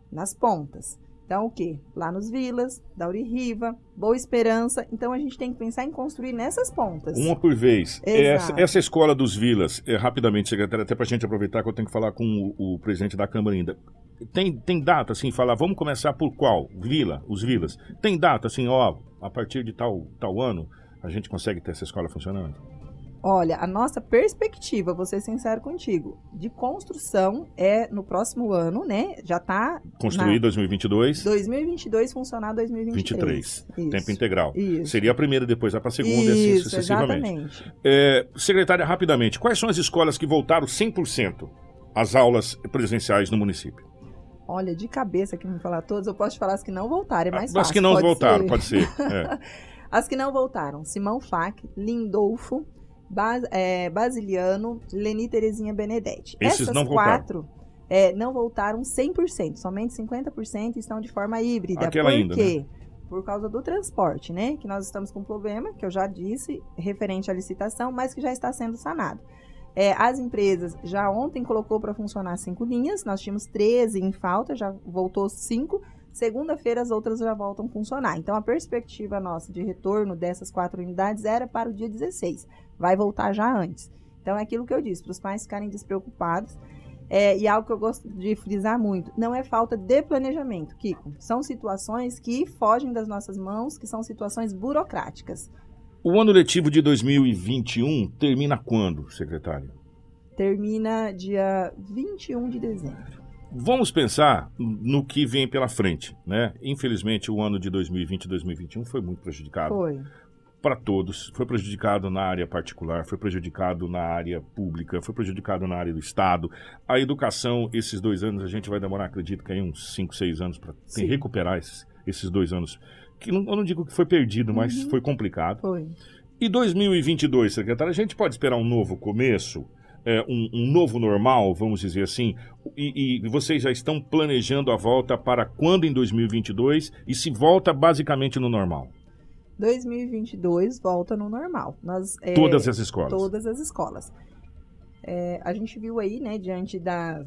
Speaker 13: nas pontas. Então, o que? Lá nos Vilas, Dauri Riva, Boa Esperança. Então, a gente tem que pensar em construir nessas pontas.
Speaker 9: Uma por vez.
Speaker 13: Exato.
Speaker 9: Essa, essa escola dos Vilas, é, rapidamente, secretário, até para a gente aproveitar que eu tenho que falar com o, o presidente da Câmara ainda. Tem, tem data, assim, falar, vamos começar por qual? Vila, os Vilas. Tem data, assim, ó, a partir de tal, tal ano, a gente consegue ter essa escola funcionando?
Speaker 13: Olha, a nossa perspectiva, vou ser sincero contigo, de construção é no próximo ano, né? Já está
Speaker 9: Construir 2022,
Speaker 13: 2022 funcionar 2023.
Speaker 9: 23.
Speaker 13: Isso.
Speaker 9: Tempo integral.
Speaker 13: Isso.
Speaker 9: Seria a primeira, depois vai para a segunda e assim
Speaker 13: Isso,
Speaker 9: sucessivamente.
Speaker 13: exatamente.
Speaker 9: É, secretária, rapidamente, quais são as escolas que voltaram 100% às aulas presenciais no município?
Speaker 13: Olha, de cabeça que me falar todas, eu posso te falar as que não voltaram, é mais
Speaker 9: As
Speaker 13: fácil.
Speaker 9: que não
Speaker 13: pode
Speaker 9: voltaram,
Speaker 13: ser.
Speaker 9: pode ser. é. <laughs>
Speaker 13: As que não voltaram, Simão Flack, Lindolfo, Bas- é, Basiliano, Leni Terezinha Benedetti.
Speaker 9: Esses
Speaker 13: Essas
Speaker 9: não voltaram.
Speaker 13: quatro é, não voltaram 100%, somente 50% estão de forma híbrida.
Speaker 9: Aquela
Speaker 13: Por
Speaker 9: ainda,
Speaker 13: quê? Por causa do transporte, né? Que nós estamos com um problema, que eu já disse, referente à licitação, mas que já está sendo sanado. É, as empresas já ontem colocou para funcionar cinco linhas, nós tínhamos 13 em falta, já voltou cinco. Segunda-feira as outras já voltam a funcionar. Então a perspectiva nossa de retorno dessas quatro unidades era para o dia 16. Vai voltar já antes. Então é aquilo que eu disse, para os pais ficarem despreocupados. É, e algo que eu gosto de frisar muito, não é falta de planejamento, Kiko. São situações que fogem das nossas mãos, que são situações burocráticas.
Speaker 9: O ano letivo de 2021 termina quando, secretário?
Speaker 13: Termina dia 21 de dezembro.
Speaker 9: Vamos pensar no que vem pela frente, né? Infelizmente, o ano de 2020 e 2021 foi muito prejudicado
Speaker 13: Foi.
Speaker 9: Para todos. Foi prejudicado na área particular, foi prejudicado na área pública, foi prejudicado na área do Estado. A educação, esses dois anos, a gente vai demorar, acredito que aí uns 5, 6 anos para recuperar esses, esses dois anos. Que não, eu não digo que foi perdido, mas
Speaker 13: Uhum.
Speaker 9: foi complicado.
Speaker 13: Foi.
Speaker 9: E 2022, secretário, a gente pode esperar um novo começo, é, um, um novo normal, vamos dizer assim, e, e vocês já estão planejando a volta para quando em 2022 e se volta basicamente no normal?
Speaker 13: 2022 volta no normal. É,
Speaker 9: Todas as escolas.
Speaker 13: Todas as escolas. É, a gente viu aí, né, diante da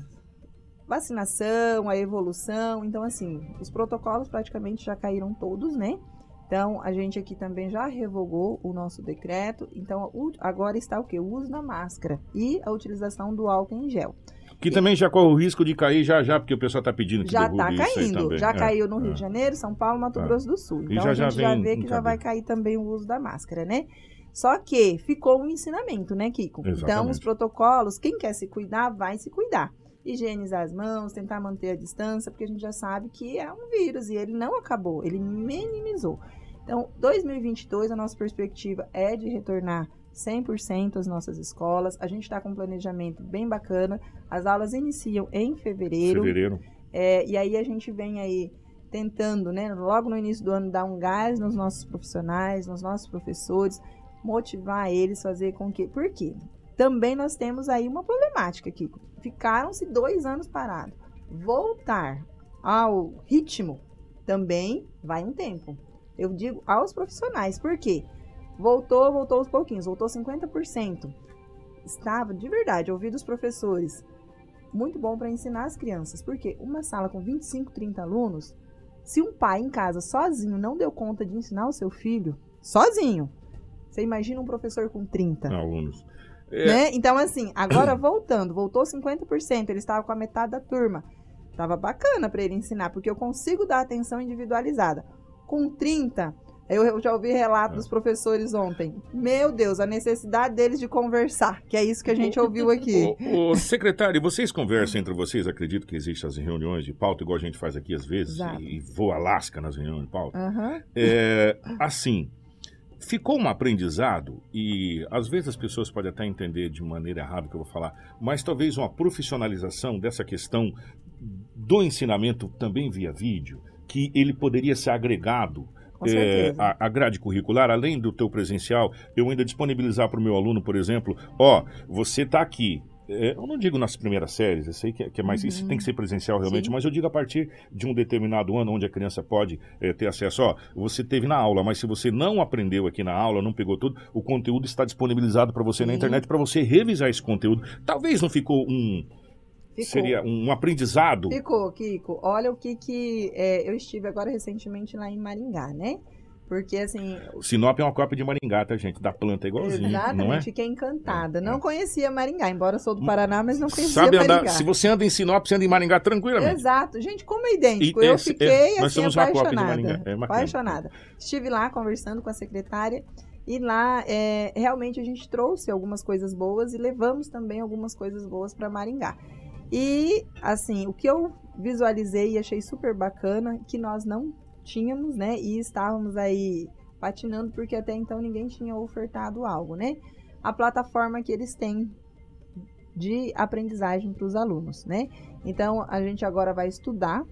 Speaker 13: vacinação, a evolução, então assim, os protocolos praticamente já caíram todos, né? Então, a gente aqui também já revogou o nosso decreto. Então, agora está o quê? O uso da máscara e a utilização do álcool em gel.
Speaker 9: Que também já corre o risco de cair já já, porque o pessoal está pedindo que
Speaker 13: Já está caindo. Já
Speaker 9: É,
Speaker 13: caiu no
Speaker 9: é.
Speaker 13: Rio de Janeiro, São Paulo, Mato
Speaker 9: É.
Speaker 13: Grosso do Sul.
Speaker 9: E
Speaker 13: Então
Speaker 9: já-
Speaker 13: a
Speaker 9: já
Speaker 13: gente já
Speaker 9: vem
Speaker 13: vê que já vai cair também o uso da máscara, né? Só que ficou um ensinamento, né, Kiko? Então,
Speaker 9: Exatamente.
Speaker 13: os protocolos, quem quer se cuidar, vai se cuidar. Higienizar as mãos, tentar manter a distância, porque a gente já sabe que é um vírus e ele não acabou, ele minimizou. Então, 2022, a nossa perspectiva é de retornar 100% às nossas escolas. A gente está com um planejamento bem bacana. As aulas iniciam em fevereiro.
Speaker 9: Fevereiro.
Speaker 13: É, e aí a gente vem aí tentando, né, logo no início do ano, dar um gás nos nossos profissionais, nos nossos professores, motivar eles, fazer com que. Por quê? Também nós temos aí uma problemática, Kiko. Ficaram-se dois anos parados. Voltar ao ritmo também vai um tempo. Eu digo aos profissionais, por quê? Voltou, voltou aos pouquinhos, voltou 50%. Estava, de verdade, ouvi dos professores, muito bom para ensinar as crianças. Porque uma sala com 25, 30 alunos, se um pai em casa sozinho não deu conta de ensinar o seu filho, sozinho, você imagina um professor com 30
Speaker 9: alunos.
Speaker 13: É. Né? Então, assim, agora voltando, voltou 50%, ele estava com a metade da turma. Tava bacana para ele ensinar, porque eu consigo dar atenção individualizada. Com 30, eu já ouvi relato dos professores ontem. Meu Deus, a necessidade deles de conversar, que é isso que a gente ouviu aqui. <laughs>
Speaker 9: O, o secretário, vocês conversam entre vocês? Acredito que existem as reuniões de pauta, igual a gente faz aqui às vezes, Exato. e, e voa lasca nas reuniões de pauta.
Speaker 13: Uhum.
Speaker 9: É, assim, ficou um aprendizado, e às vezes as pessoas podem até entender de maneira errada o que eu vou falar, mas talvez uma profissionalização dessa questão do ensinamento também via vídeo, que ele poderia ser agregado é, a, a, grade curricular, além do teu presencial, eu ainda disponibilizar para o meu aluno, por exemplo, ó, você está aqui, é, eu não digo nas primeiras séries, eu sei que, é, que é mais. Uhum. Isso tem que ser presencial realmente, Sim. mas eu digo a partir de um determinado ano onde a criança pode é, ter acesso. Ó, você teve na aula, mas se você não aprendeu aqui na aula, não pegou tudo, o conteúdo está disponibilizado para você Sim. na internet para você revisar esse conteúdo. Talvez não ficou um. Ficou. Seria um aprendizado.
Speaker 13: Ficou, Kiko. Olha o que que. É, eu estive agora recentemente lá em Maringá, né? Porque assim.
Speaker 9: Sinop é uma cópia de Maringá, tá, gente? Da planta é igualzinho. Exatamente, não é?
Speaker 13: fiquei encantada. É, não é. conhecia Maringá, embora sou do Paraná, mas não conhecia
Speaker 9: Sabe
Speaker 13: Maringá.
Speaker 9: Andar, se você anda em Sinop, você anda em Maringá tranquilamente.
Speaker 13: Exato. Gente, como é idêntico. E eu esse, fiquei é, assim, apaixonada. É apaixonada. Estive lá conversando com a secretária. E lá, é, realmente, a gente trouxe algumas coisas boas e levamos também algumas coisas boas para Maringá. E, assim, o que eu visualizei e achei super bacana, que nós não tínhamos, né? E estávamos aí patinando porque até então ninguém tinha ofertado algo, né? A plataforma que eles têm de aprendizagem para os alunos, né? Então a gente agora vai estudar,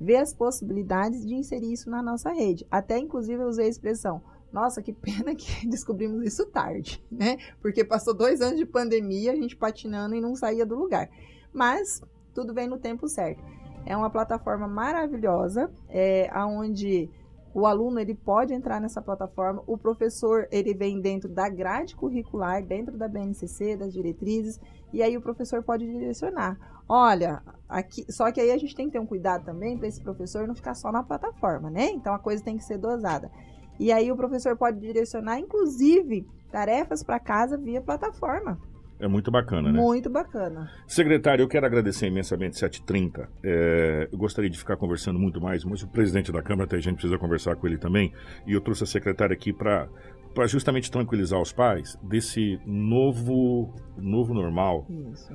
Speaker 13: ver as possibilidades de inserir isso na nossa rede. Até inclusive eu usei a expressão nossa, que pena que <laughs> descobrimos isso tarde, né? Porque passou dois anos de pandemia, a gente patinando e não saía do lugar. Mas tudo vem no tempo certo. É uma plataforma maravilhosa, é, onde o aluno ele pode entrar nessa plataforma, o professor ele vem dentro da grade curricular, dentro da BNCC, das diretrizes, e aí o professor pode direcionar. Olha, aqui, só que aí a gente tem que ter um cuidado também para esse professor não ficar só na plataforma, né? Então a coisa tem que ser dosada. E aí o professor pode direcionar, inclusive, tarefas para casa via plataforma.
Speaker 9: É muito bacana, né?
Speaker 13: Muito bacana.
Speaker 9: Secretário, eu quero agradecer imensamente 730. É, eu gostaria de ficar conversando muito mais, mas o presidente da Câmara, até a gente precisa conversar com ele também. E eu trouxe a secretária aqui para para justamente tranquilizar os pais desse novo novo normal.
Speaker 13: Isso.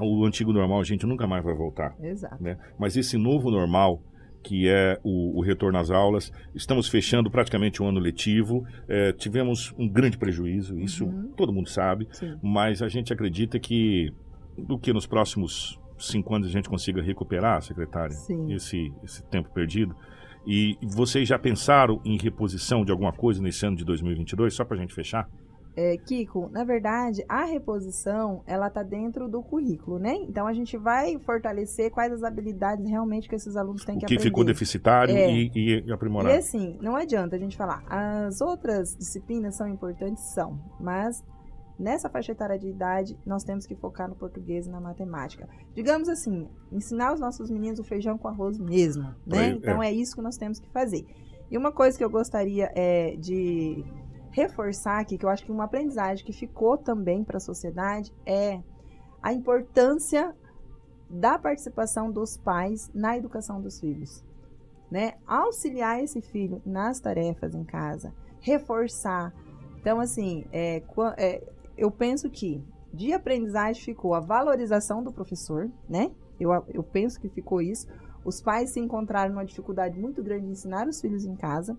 Speaker 9: O antigo normal a gente nunca mais vai voltar.
Speaker 13: Exato.
Speaker 9: Né? Mas esse novo normal que é o, o, retorno às aulas. Estamos fechando praticamente o um ano letivo. É, tivemos um grande prejuízo, isso uhum. todo mundo sabe,
Speaker 13: Sim.
Speaker 9: mas a gente acredita que do que nos próximos cinco anos a gente consiga recuperar, secretária, esse, esse tempo perdido. E vocês já pensaram em reposição de alguma coisa nesse ano de 2022, só para a gente fechar?
Speaker 13: É, Kiko, na verdade, a reposição, ela tá dentro do currículo, né? Então, a gente vai fortalecer quais as habilidades realmente que esses alunos têm que,
Speaker 9: o que
Speaker 13: aprender.
Speaker 9: ficou deficitário é. e, e aprimorar.
Speaker 13: E assim, não adianta a gente falar, as outras disciplinas são importantes? São, mas nessa faixa etária de idade, nós temos que focar no português e na matemática. Digamos assim, ensinar os nossos meninos o feijão com arroz mesmo, né? então, é. é isso que nós temos que fazer. E uma coisa que eu gostaria é de reforçar aqui que eu acho que uma aprendizagem que ficou também para a sociedade é a importância da participação dos pais na educação dos filhos. Né? Auxiliar esse filho nas tarefas em casa, reforçar. Então, assim, é, é, eu penso que de aprendizagem ficou a valorização do professor, né? Eu, eu penso que ficou isso. Os pais se encontraram numa dificuldade muito grande de ensinar os filhos em casa.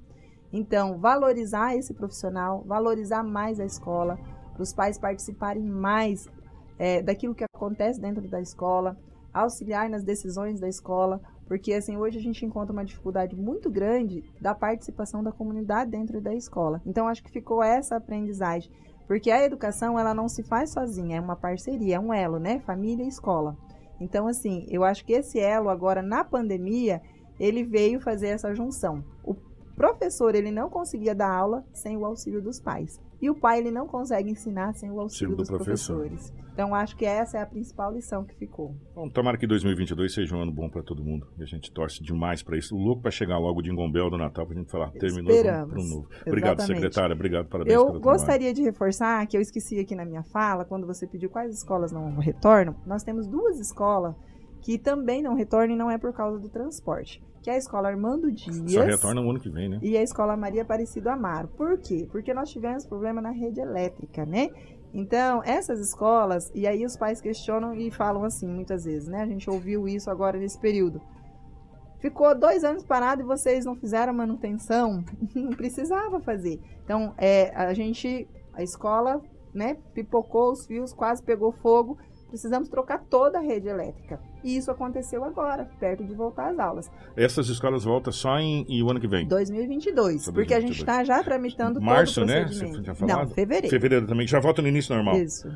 Speaker 13: Então, valorizar esse profissional, valorizar mais a escola, para os pais participarem mais é, daquilo que acontece dentro da escola, auxiliar nas decisões da escola, porque assim hoje a gente encontra uma dificuldade muito grande da participação da comunidade dentro da escola. Então acho que ficou essa aprendizagem, porque a educação ela não se faz sozinha, é uma parceria, é um elo, né? Família e escola. Então assim, eu acho que esse elo agora na pandemia ele veio fazer essa junção. O professor ele não conseguia dar aula sem o auxílio dos pais. E o pai ele não consegue ensinar sem o auxílio
Speaker 9: do
Speaker 13: dos
Speaker 9: professor.
Speaker 13: professores. Então acho que essa é a principal lição que ficou.
Speaker 9: Bom, tomara que 2022 seja um ano bom para todo mundo. E a gente torce demais para isso. Louco para chegar logo de Ingombel do Natal pra gente falar, terminou para um novo. Obrigado,
Speaker 13: Exatamente.
Speaker 9: secretária. Obrigado, parabéns
Speaker 13: Eu
Speaker 9: pelo trabalho.
Speaker 13: gostaria de reforçar que eu esqueci aqui na minha fala, quando você pediu quais escolas não retornam, nós temos duas escolas que também não retornam e não é por causa do transporte. Que é a escola Armando Dias
Speaker 9: Só retorna o ano que vem, né?
Speaker 13: e a escola Maria Aparecido Amaro. Por quê? Porque nós tivemos problema na rede elétrica, né? Então, essas escolas, e aí os pais questionam e falam assim, muitas vezes, né? A gente ouviu isso agora nesse período. Ficou dois anos parado e vocês não fizeram manutenção? <laughs> Não precisava fazer. Então, é, a gente, a escola, né, pipocou os fios, quase pegou fogo. Precisamos trocar toda a rede elétrica. E isso aconteceu agora, perto de voltar às aulas.
Speaker 9: Essas escolas voltam só em, em o ano que vem.
Speaker 13: 2022,
Speaker 9: Só
Speaker 13: porque a gente
Speaker 9: 2022.
Speaker 13: está já tramitando
Speaker 9: Março,
Speaker 13: todo o
Speaker 9: né? Você tinha falado?
Speaker 13: Não, fevereiro.
Speaker 9: Fevereiro também. Já volta no início normal.
Speaker 13: Isso.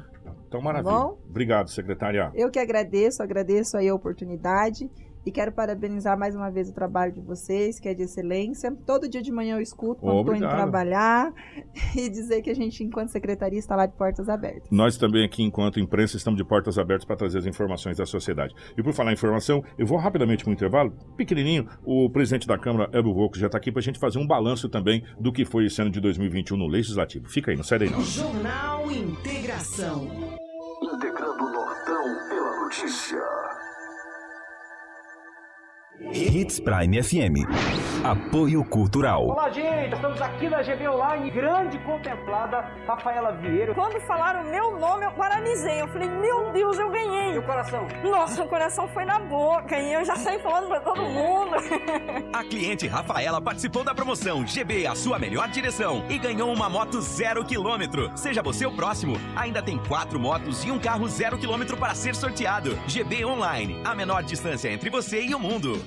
Speaker 9: Então, maravilha.
Speaker 13: bom?
Speaker 9: Obrigado, secretária.
Speaker 13: Eu que agradeço, agradeço aí a oportunidade e quero parabenizar mais uma vez o trabalho de vocês, que é de excelência. Todo dia de manhã eu escuto quando estou indo trabalhar <laughs> e dizer que a gente, enquanto secretaria, está lá de portas abertas.
Speaker 9: Nós também aqui, enquanto imprensa, estamos de portas abertas para trazer as informações da sociedade. E por falar em informação, eu vou rapidamente para um intervalo, pequenininho. O presidente da Câmara, Elbio Volco, já está aqui para a gente fazer um balanço também do que foi esse ano de 2021 no Legislativo. Fica aí, não sai daí não.
Speaker 12: Jornal Integração.
Speaker 8: Integrando o Nortão pela notícia.
Speaker 14: Hits Prime FM. Apoio Cultural.
Speaker 15: Olá, gente! Estamos aqui na GB Online, grande contemplada Rafaela Vieira.
Speaker 16: Quando falaram o meu nome, eu paralisei. Eu falei, meu Deus, eu ganhei.
Speaker 15: E o coração?
Speaker 16: Nossa, o coração foi na boca e eu já saí falando pra todo mundo.
Speaker 14: A cliente Rafaela participou da promoção GB, a sua melhor direção, e ganhou uma moto zero quilômetro. Seja você o próximo. Ainda tem quatro motos e um carro zero quilômetro para ser sorteado. GB Online, a menor distância entre você e o mundo.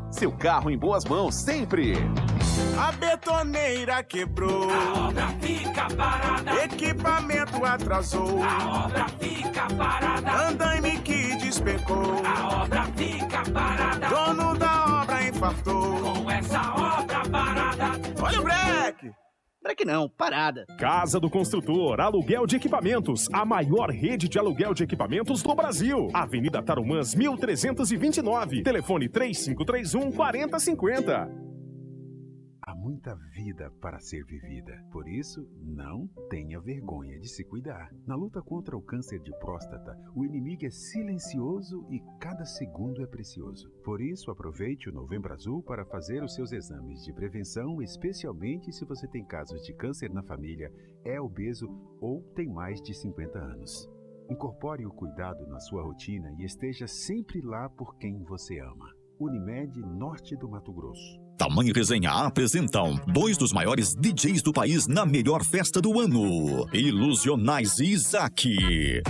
Speaker 1: Seu carro em boas mãos sempre.
Speaker 17: A betoneira quebrou.
Speaker 12: A obra fica parada.
Speaker 17: Equipamento atrasou.
Speaker 12: A obra fica parada.
Speaker 17: Andaime que despecou.
Speaker 12: A obra fica parada.
Speaker 17: Dono da obra infartou.
Speaker 12: Com essa obra parada.
Speaker 17: Olha o breque.
Speaker 18: Breque não, parada.
Speaker 19: Casa do Construtor, aluguel de equipamentos, a maior rede de aluguel de equipamentos do Brasil. Avenida Tarumãs, 1329. Telefone 3531 4050.
Speaker 20: Muita vida para ser vivida. Por isso, não tenha vergonha de se cuidar. Na luta contra o câncer de próstata, o inimigo é silencioso e cada segundo é precioso. Por isso, aproveite o Novembro Azul para fazer os seus exames de prevenção, especialmente se você tem casos de câncer na família, é obeso ou tem mais de 50 anos. Incorpore o cuidado na sua rotina e esteja sempre lá por quem você ama. Unimed Norte do Mato Grosso.
Speaker 2: Tamanho Resenha apresentam dois dos maiores DJs do país na melhor festa do ano. Ilusionais e Isaac.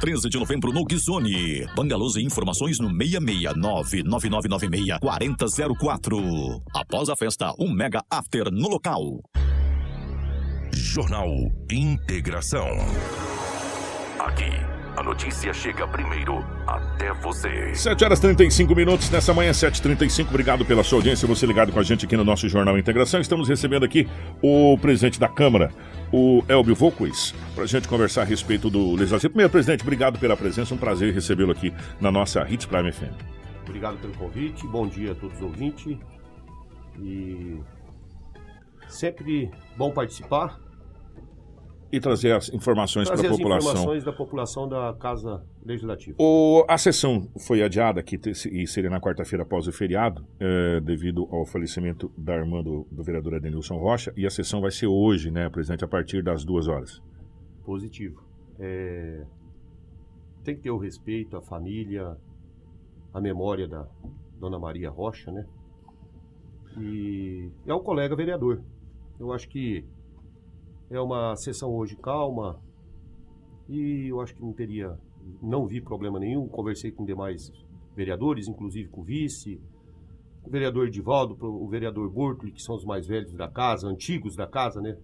Speaker 2: 13 de novembro no Guizone. Bangalôs e informações no 669-9996-4004. Após a festa, um mega after no local.
Speaker 8: Jornal Integração. Aqui, a notícia chega primeiro até você.
Speaker 9: 7 horas 35 minutos nessa manhã, 7h35. Obrigado pela sua audiência, você ligado com a gente aqui no nosso Jornal Integração. Estamos recebendo aqui o presidente da Câmara, o Elbio Volquez, para a gente conversar a respeito do legislativo. Primeiro, presidente, obrigado pela presença. Um prazer recebê-lo aqui na nossa Hits Prime FM.
Speaker 21: Obrigado pelo convite, bom dia a todos os ouvintes. E sempre bom participar.
Speaker 9: E trazer as informações para
Speaker 21: Trazer
Speaker 9: a
Speaker 21: as
Speaker 9: população.
Speaker 21: informações da população da Casa Legislativa.
Speaker 9: O, a sessão foi adiada aqui te- e seria na quarta-feira após o feriado, eh, devido ao falecimento da irmã do, do vereador Adenilson Rocha, e a sessão vai ser hoje, né, presidente, a partir das duas horas.
Speaker 21: Positivo. É, Tem que ter o respeito à família, à memória da Dona Maria Rocha, né? E é um colega vereador. Eu acho que é uma sessão hoje calma e eu acho que não teria, não vi problema nenhum. Conversei com demais vereadores, inclusive com o vice, o vereador Edivaldo, o vereador Burtli, que são os mais velhos da casa, antigos da casa, né?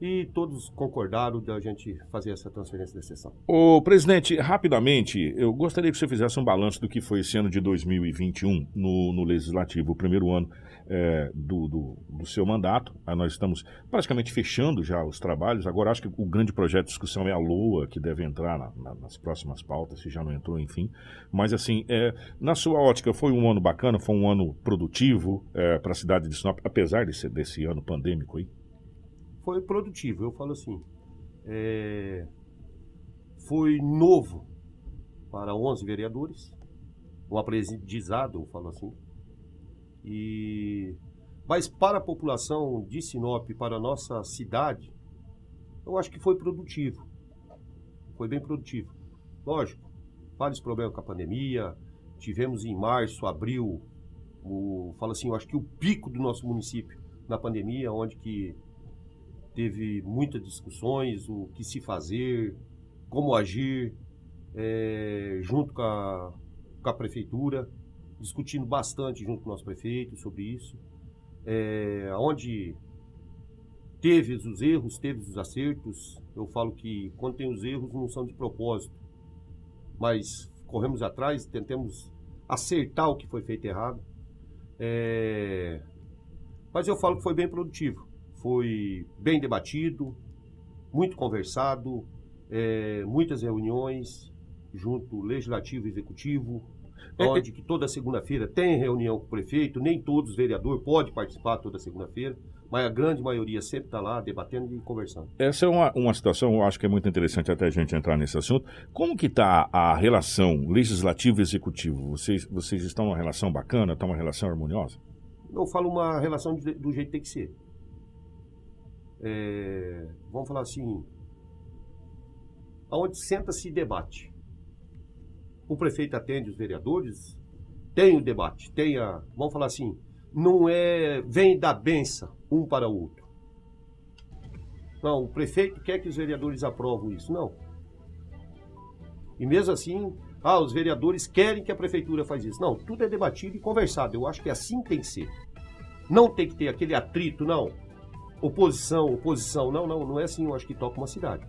Speaker 21: E todos concordaram da gente fazer essa transferência de sessão.
Speaker 9: Ô, presidente, rapidamente, eu gostaria que você fizesse um balanço do que foi esse ano de 2021 no, no Legislativo, o primeiro ano é, do, do, do seu mandato. Aí nós estamos praticamente fechando já os trabalhos. Agora, acho que o grande projeto de discussão é a LOA, que deve entrar na, na, nas próximas pautas, se já não entrou, enfim. Mas, assim, é, na sua ótica, foi um ano bacana, foi um ano produtivo é, para a cidade de Sinop, apesar desse, desse ano pandêmico aí?
Speaker 21: foi produtivo. Eu falo assim, é, foi novo para 11 vereadores, um aprendizado, eu falo assim. E, mas para a população de Sinop, para a nossa cidade, eu acho que foi produtivo. Foi bem produtivo. Lógico, vários problemas com a pandemia. Tivemos em março, abril, o, falo assim, eu acho que o pico do nosso município na pandemia, onde que teve muitas discussões, o que se fazer, como agir, é, junto com a, com a prefeitura, discutindo bastante junto com o nosso prefeito sobre isso. É, onde teve os erros, teve os acertos. Eu falo que quando tem os erros não são de propósito, mas corremos atrás, tentamos acertar o que foi feito errado. É, mas eu falo que foi bem produtivo foi bem debatido, muito conversado, é, muitas reuniões junto legislativo e executivo, onde que toda segunda-feira tem reunião com o prefeito, nem todos os vereadores podem participar toda segunda-feira, mas a grande maioria sempre está lá debatendo e conversando.
Speaker 9: Essa é uma, uma situação, eu acho que é muito interessante até a gente entrar nesse assunto. Como que está a relação legislativo e executivo? Vocês, vocês estão numa relação bacana, está uma relação harmoniosa?
Speaker 21: Eu falo uma relação de- do jeito que tem que ser. É, vamos falar assim, aonde senta-se e debate. O prefeito atende os vereadores, tem o debate, tem a, vamos falar assim, não é vem da benção um para o outro. Não, o prefeito quer que os vereadores aprovam isso, não. E mesmo assim, ah, os vereadores querem que a prefeitura faz isso. Não, tudo é debatido e conversado. Eu acho que assim tem que ser. Não tem que ter aquele atrito, não. Oposição, oposição. Não, não, não é assim. Eu acho que toca uma cidade.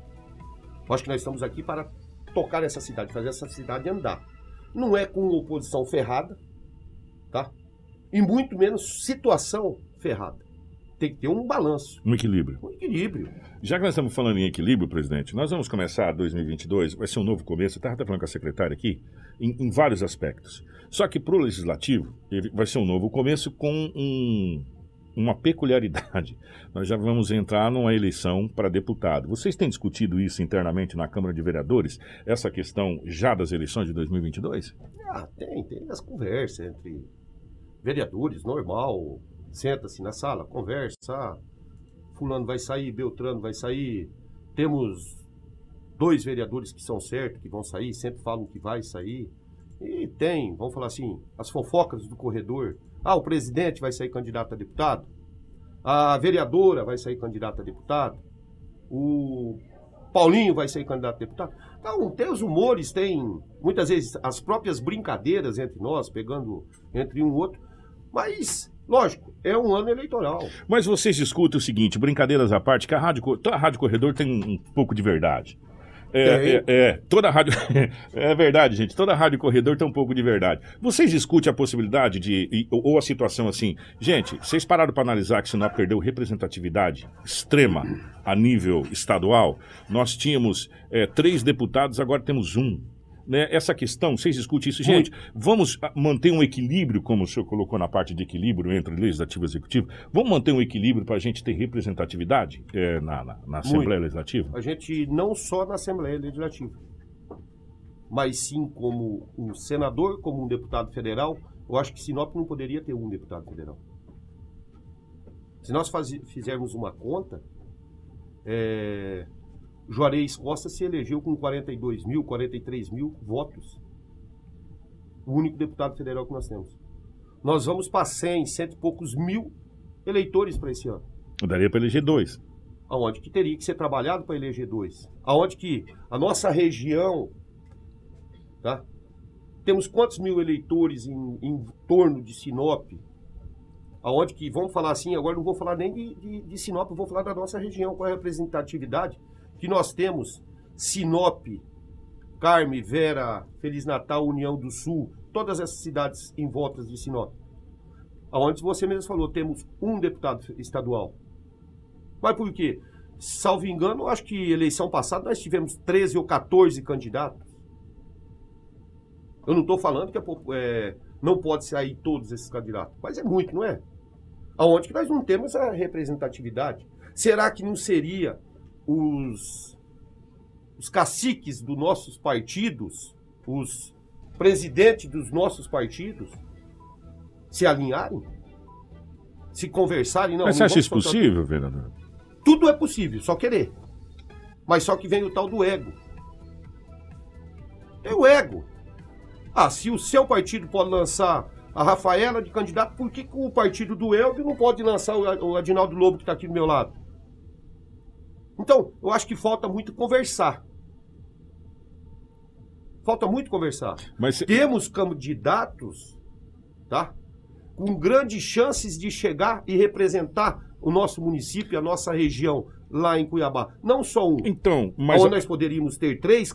Speaker 21: Eu acho que nós estamos aqui para tocar essa cidade, fazer essa cidade andar. Não é com oposição ferrada, tá? E muito menos situação ferrada. Tem que ter um balanço,
Speaker 9: Um equilíbrio.
Speaker 21: um equilíbrio.
Speaker 9: Já que nós estamos falando em equilíbrio, presidente, nós vamos começar 2022, vai ser um novo começo, eu estava até falando com a secretária aqui, em, em vários aspectos. Só que para o legislativo, vai ser um novo começo com um- uma peculiaridade. <laughs> Nós já vamos entrar numa eleição para deputado. Vocês têm discutido isso internamente na Câmara de Vereadores, essa questão já das eleições de 2022?
Speaker 21: Ah, tem, tem as conversas entre vereadores, normal. Senta-se na sala, conversa. ah, fulano vai sair, Beltrano vai sair. Temos dois vereadores que são certos, que vão sair, sempre falam que vai sair. E tem, vamos falar assim, as fofocas do corredor. Ah, o presidente vai sair candidato a deputado. A vereadora vai sair candidata a deputado. O Paulinho vai sair candidato a deputado. Então, tem os humores, tem muitas vezes as próprias brincadeiras entre nós, pegando entre um e outro. Mas, lógico, é um ano eleitoral.
Speaker 9: Mas vocês discutem o seguinte, brincadeiras à parte, que a rádio, a rádio corredor tem um pouco de verdade. É, é, é, toda a rádio. <laughs> é verdade, gente. Toda a rádio corredor tem um pouco de verdade. Vocês discutem a possibilidade de. ou ou a situação assim. Gente, vocês pararam para analisar que Sinop perdeu representatividade extrema a nível estadual? Nós tínhamos é, três deputados, agora temos um. Né? Essa questão, vocês discutem isso. Gente, vamos ah, manter um equilíbrio, como o senhor colocou na parte de equilíbrio entre legislativo e executivo. Vamos manter um equilíbrio para a gente ter representatividade é, na, na, na Assembleia
Speaker 21: Muito.
Speaker 9: Legislativa?
Speaker 21: A gente não só na Assembleia Legislativa, mas sim como um senador, como um deputado federal. Eu acho que Sinop não poderia ter um deputado federal. Se nós fazi- fizermos uma conta, é, Juarez Costa se elegeu com 42 mil, 43 mil votos. O único deputado federal que nós temos. Nós vamos para 100, cento e poucos mil eleitores para esse ano.
Speaker 9: Daria para eleger dois.
Speaker 21: Aonde que teria que ser trabalhado para eleger dois. Aonde que a nossa região, tá? Temos quantos mil eleitores em, em torno de Sinop? Aonde que, vamos falar assim, agora não vou falar nem de, de, de Sinop, vou falar da nossa região, qual é a representatividade que nós temos. Sinop, Carme, Vera, Feliz Natal, União do Sul, todas essas cidades em volta de Sinop. Aonde você mesmo falou, temos um deputado estadual. Mas por quê? Salvo engano, acho que eleição passada nós tivemos 13 ou 14 candidatos. Eu não estou falando que é, é, não pode sair todos esses candidatos, mas é muito, não é? Aonde que nós não temos a representatividade? Será que não seria os, os caciques dos nossos partidos, os presidentes dos nossos partidos, se alinharem? Se conversarem? Não,
Speaker 9: Mas você
Speaker 21: não
Speaker 9: acha isso possível, vereador?
Speaker 21: tudo é possível, só querer. Mas só que vem o tal do ego. É o ego. Ah, se o seu partido pode lançar a Rafaela de candidato, por que, que o partido do Elvio não pode lançar o Adinaldo Lobo que está aqui do meu lado? Então, eu acho que falta muito conversar. Falta muito conversar.
Speaker 9: Mas
Speaker 21: Temos candidatos, tá? Com grandes chances de chegar e representar o nosso município, a nossa região lá em Cuiabá. Não só um.
Speaker 9: Então, mas-
Speaker 21: Onde nós poderíamos ter três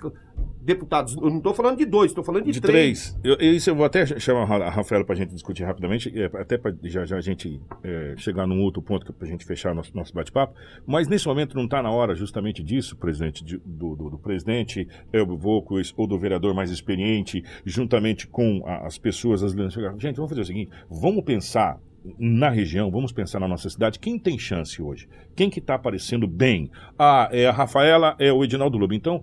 Speaker 21: deputados. Eu não estou falando de dois, estou falando de,
Speaker 9: De
Speaker 21: três.
Speaker 9: três. Eu, isso eu vou até chamar a Ra- a Rafaela para a gente discutir rapidamente, é, até para já, já a gente é, chegar num outro ponto para a gente fechar nosso, nosso bate-papo. Mas nesse momento não está na hora justamente disso, presidente, de- do, do, do presidente Elbio Volcos ou do vereador mais experiente, juntamente com a- as pessoas, as lideranças. Gente, vamos fazer o seguinte: vamos pensar na região, vamos pensar na nossa cidade, quem tem chance hoje? Quem que está aparecendo bem? Ah, é a Rafaela, é o Edinaldo Lobo. Então,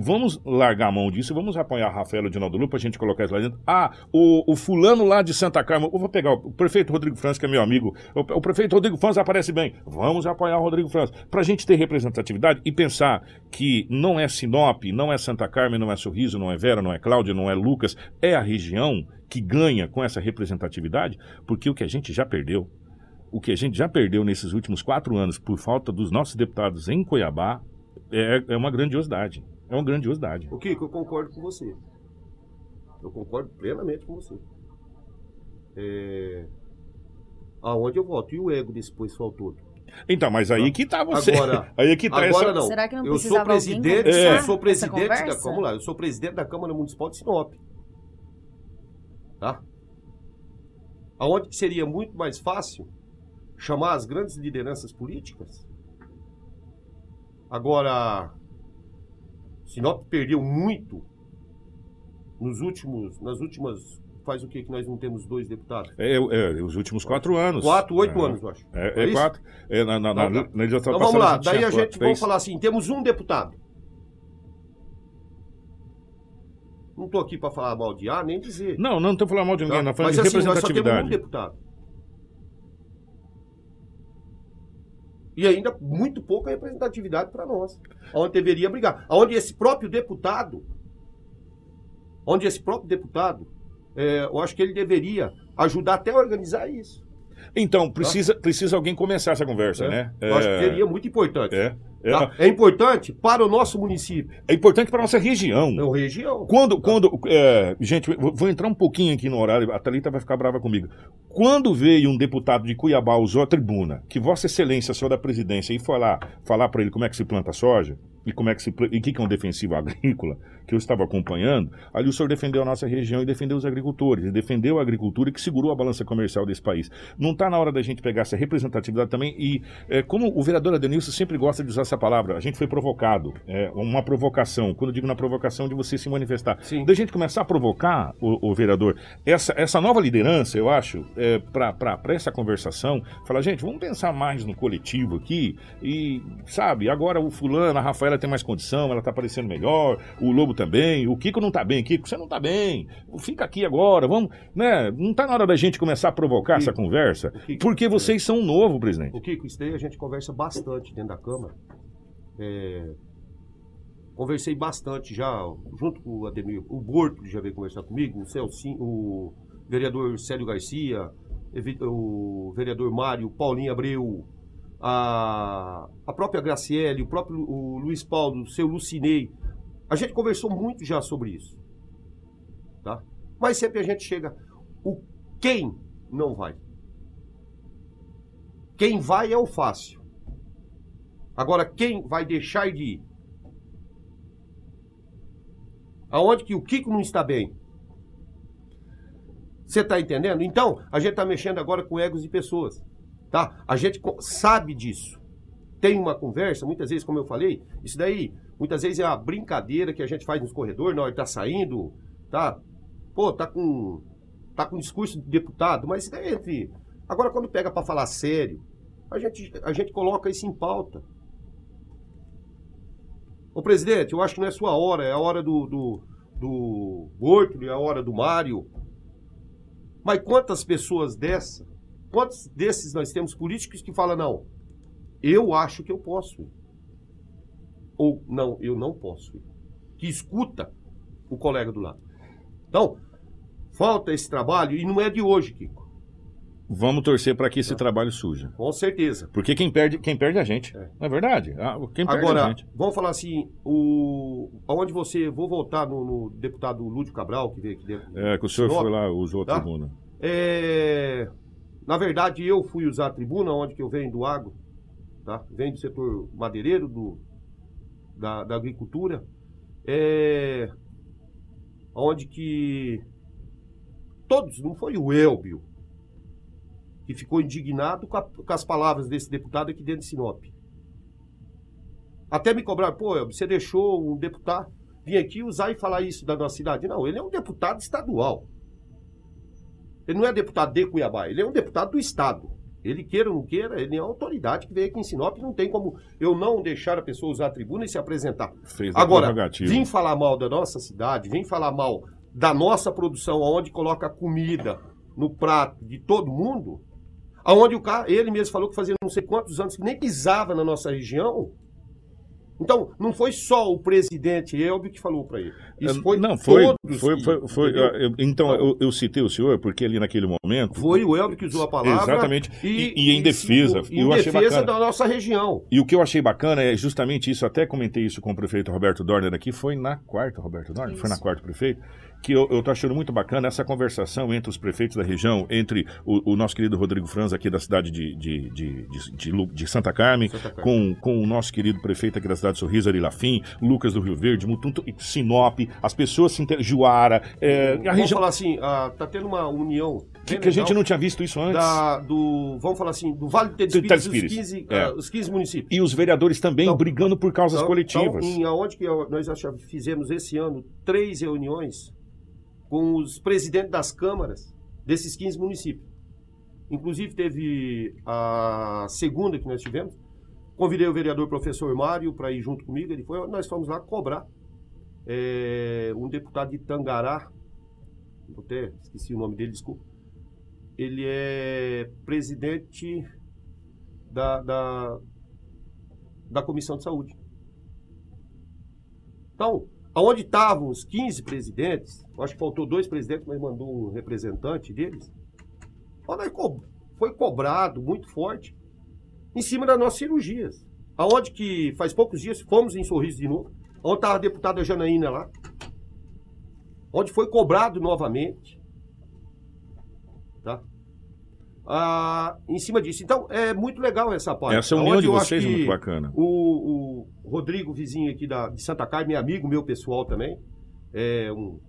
Speaker 9: vamos largar a mão disso, vamos apoiar a Rafaela e o Edinaldo Lobo pra gente colocar isso lá dentro. Ah, o, o fulano lá de Santa Carmen, eu vou pegar o, prefeito Rodrigo França, que é meu amigo, o, o prefeito Rodrigo França aparece bem, vamos apoiar o Rodrigo França, pra gente ter representatividade e pensar que não é Sinop, não é Santa Carmen, não é Sorriso, não é Vera, não é Cláudia, não é Lucas, é a região que ganha com essa representatividade, porque o que a gente já perdeu, o que a gente já perdeu nesses últimos quatro anos por falta dos nossos deputados em Cuiabá é, é uma grandiosidade. É uma grandiosidade.
Speaker 21: O Kiko, eu concordo com você. Eu concordo plenamente com você. É... Aonde eu voto? E o ego desse pessoal todo?
Speaker 9: Então, mas aí que tá você.
Speaker 21: Agora, <laughs>
Speaker 9: aí que tá
Speaker 21: agora
Speaker 9: essa-
Speaker 21: não.
Speaker 10: Será que não
Speaker 21: eu sou presidente,
Speaker 10: começar
Speaker 21: eu sou presidente da, vamos lá, eu sou presidente da Câmara Municipal de Sinop. Tá? Aonde que seria muito mais fácil chamar as grandes lideranças políticas? Agora, Sinop perdeu muito nos últimos, nas últimas, faz o que que nós não temos dois deputados?
Speaker 9: É, é, os últimos quatro anos.
Speaker 21: Quatro, oito
Speaker 9: É.
Speaker 21: anos, eu acho.
Speaker 9: É,
Speaker 21: É
Speaker 9: é quatro. É, na, na, na, na
Speaker 21: Então vamos lá, daí
Speaker 9: tinha
Speaker 21: a gente, vamos
Speaker 9: três.
Speaker 21: falar assim, temos um deputado. Não estou aqui para falar mal de A, nem dizer.
Speaker 9: Não, não estou falando mal de ninguém,
Speaker 21: Tá?
Speaker 9: não falando
Speaker 21: Mas
Speaker 9: de
Speaker 21: assim, nós só temos um
Speaker 9: representatividade.
Speaker 21: deputado. E ainda muito pouca representatividade para nós. Onde deveria brigar. Onde esse próprio deputado, onde esse próprio deputado, é, eu acho que ele deveria ajudar até a organizar isso.
Speaker 9: Então, precisa, precisa alguém começar essa conversa,
Speaker 21: É.
Speaker 9: né?
Speaker 21: Eu acho que seria muito importante.
Speaker 9: É. É,
Speaker 21: Tá? É importante para o nosso município.
Speaker 9: é importante para nossa região.
Speaker 21: É uma região.
Speaker 9: Quando, quando é, gente, vou vou entrar um pouquinho aqui no horário, a Thalita vai ficar brava comigo. Quando veio um deputado de Cuiabá, usou a tribuna, que Vossa Excelência, senhor da presidência, e foi lá falar para ele como é que se planta soja, e como é que se e o que é um defensivo <laughs> agrícola, que eu estava acompanhando, ali o senhor defendeu a nossa região e defendeu os agricultores, e defendeu a agricultura que segurou a balança comercial desse país. Não está na hora da gente pegar essa representatividade também, e é, como o vereador Adenilson sempre gosta de usar essa palavra, a gente foi provocado, é, uma provocação, quando eu digo na provocação de você se manifestar, da gente começar a provocar, o, o vereador, essa, essa nova liderança, eu acho, é, para essa conversação, falar, gente, vamos pensar mais no coletivo aqui, e, sabe, agora o fulano, a Rafaela tem mais condição, ela tá parecendo melhor, o Lobo também, o Kiko não tá bem, Kiko, você não tá bem, fica aqui agora, vamos, né, não tá na hora da gente começar a provocar essa conversa, porque vocês são novo, presidente.
Speaker 21: O Kiko, isso daí a gente conversa bastante dentro da Câmara. É, Conversei bastante já, junto com o Ademir, o Borto já veio conversar comigo, o Celcinho, o vereador Célio Garcia, o vereador Mário, Paulinho Abreu, a, a própria Graciele, o próprio o Luiz Paulo, o seu Lucinei. A gente conversou muito já sobre isso. Tá? Mas sempre a gente chega. O quem não vai. Quem vai é o fácil. Agora, quem vai deixar de ir? Aonde que o Kiko não está bem? Você está entendendo? Então, a gente está mexendo agora com egos de pessoas. Tá? A gente sabe disso. Tem uma conversa, muitas vezes, como eu falei, isso daí, muitas vezes é uma brincadeira que a gente faz nos corredores, na hora que tá saindo, tá? Pô, tá com. tá com discurso de deputado, mas isso daí entre. Agora, quando pega para falar sério, a gente, a gente coloca isso em pauta. Ô presidente, eu acho que não é sua hora, é a hora do, do, do Bortoli, é a hora do Mário. Mas quantas pessoas dessa, quantos desses nós temos políticos que falam, não, eu acho que eu posso ir. Ou não, eu não posso ir. Que escuta o colega do lado. Então, falta esse trabalho e não é de hoje, Kiko.
Speaker 9: Vamos torcer para que esse trabalho surja.
Speaker 21: Com certeza.
Speaker 9: Porque quem perde, quem perde é a gente. Não é verdade? Ah, Quem perde é a
Speaker 21: Agora,
Speaker 9: gente.
Speaker 21: vamos falar assim, o aonde você, vou voltar no, no deputado Lúdio Cabral, que veio aqui dentro.
Speaker 9: É, que o senhor
Speaker 21: Sinop,
Speaker 9: foi lá, usou a
Speaker 21: tá?
Speaker 9: tribuna.
Speaker 21: É, na verdade, eu fui usar a tribuna, onde que eu venho do agro, tá? Venho do setor madeireiro, do, da, da agricultura, é, onde que todos, não foi o Elbio, que ficou indignado com, a- com as palavras desse deputado aqui dentro de Sinop. Até me cobrar, pô, Elbio, você deixou um deputado vir aqui usar e falar isso da nossa cidade? Não, ele é um deputado estadual. Ele não é deputado de Cuiabá, ele é um deputado do Estado. Ele queira ou não queira, ele é uma autoridade que veio aqui em Sinop, não tem como eu não deixar a pessoa usar a tribuna e se apresentar.
Speaker 9: Fez
Speaker 21: Agora, vim falar mal da nossa cidade, vim falar mal da nossa produção, onde coloca comida no prato de todo mundo, aonde o cara, ele mesmo falou que fazia não sei quantos anos que nem pisava na nossa região. Então, não foi só o presidente Elbio que falou para ele. Isso foi
Speaker 9: não, foi,
Speaker 21: todos
Speaker 9: foi,
Speaker 21: que-
Speaker 9: foi, foi,
Speaker 21: entendeu?
Speaker 9: eu- então, eu, eu citei o senhor porque ali naquele momento.
Speaker 21: Foi o Elbio que usou a palavra.
Speaker 9: Exatamente. E, e em defesa.
Speaker 21: Em
Speaker 9: eu achei
Speaker 21: defesa
Speaker 9: bacana.
Speaker 21: da nossa região.
Speaker 9: E o que eu achei bacana é justamente isso, até comentei isso com o prefeito Roberto Dorner aqui, foi na quarta, Roberto Dorner? Foi na quarta prefeito, que eu, eu tô achando muito bacana essa conversação entre os prefeitos da região, entre o, o nosso querido Rodrigo Franz aqui da cidade de, de, de, de, de Santa Carmen,
Speaker 21: Santa Carmen.
Speaker 9: Com, com o nosso querido prefeito aqui da cidade de Sorriso, Ari Lafim, Lucas do Rio Verde, Mutunto, Sinop, as pessoas se inter... Juara, é, a
Speaker 21: Vamos
Speaker 9: região...
Speaker 21: falar assim, ah, tá tendo uma união.
Speaker 9: Que,
Speaker 21: bem
Speaker 9: que a gente não tinha visto isso antes.
Speaker 21: da- do, vamos falar assim, do Vale do
Speaker 9: Do
Speaker 21: Telespires, os,
Speaker 9: Telespires,
Speaker 21: 15,
Speaker 9: é.
Speaker 21: ah, os 15 municípios.
Speaker 9: E os vereadores também brigando por causas
Speaker 21: Então-
Speaker 9: coletivas.
Speaker 21: Então, em aonde que nós fizemos esse ano três reuniões com os presidentes das câmaras desses 15 municípios. Inclusive teve a segunda que nós tivemos. Convidei o vereador professor Mário para ir junto comigo. Ele foi, nós fomos lá cobrar é, um deputado de Tangará. Até esqueci o nome dele, desculpa. Ele é presidente da, da, da Comissão de Saúde. Então, aonde estavam os 15 presidentes, acho que faltou dois presidentes, mas mandou um representante deles. Foi cobrado muito forte em cima das nossas cirurgias. Aonde que faz poucos dias fomos em Sorriso de novo, onde estava a deputada Janaína lá, onde foi cobrado novamente, tá? Ah, em cima disso. Então, é muito legal essa parte.
Speaker 9: Essa união de
Speaker 21: eu acho
Speaker 9: vocês é muito bacana.
Speaker 21: O, o Rodrigo, vizinho aqui da, de Santa Carmen, é amigo meu pessoal também, é um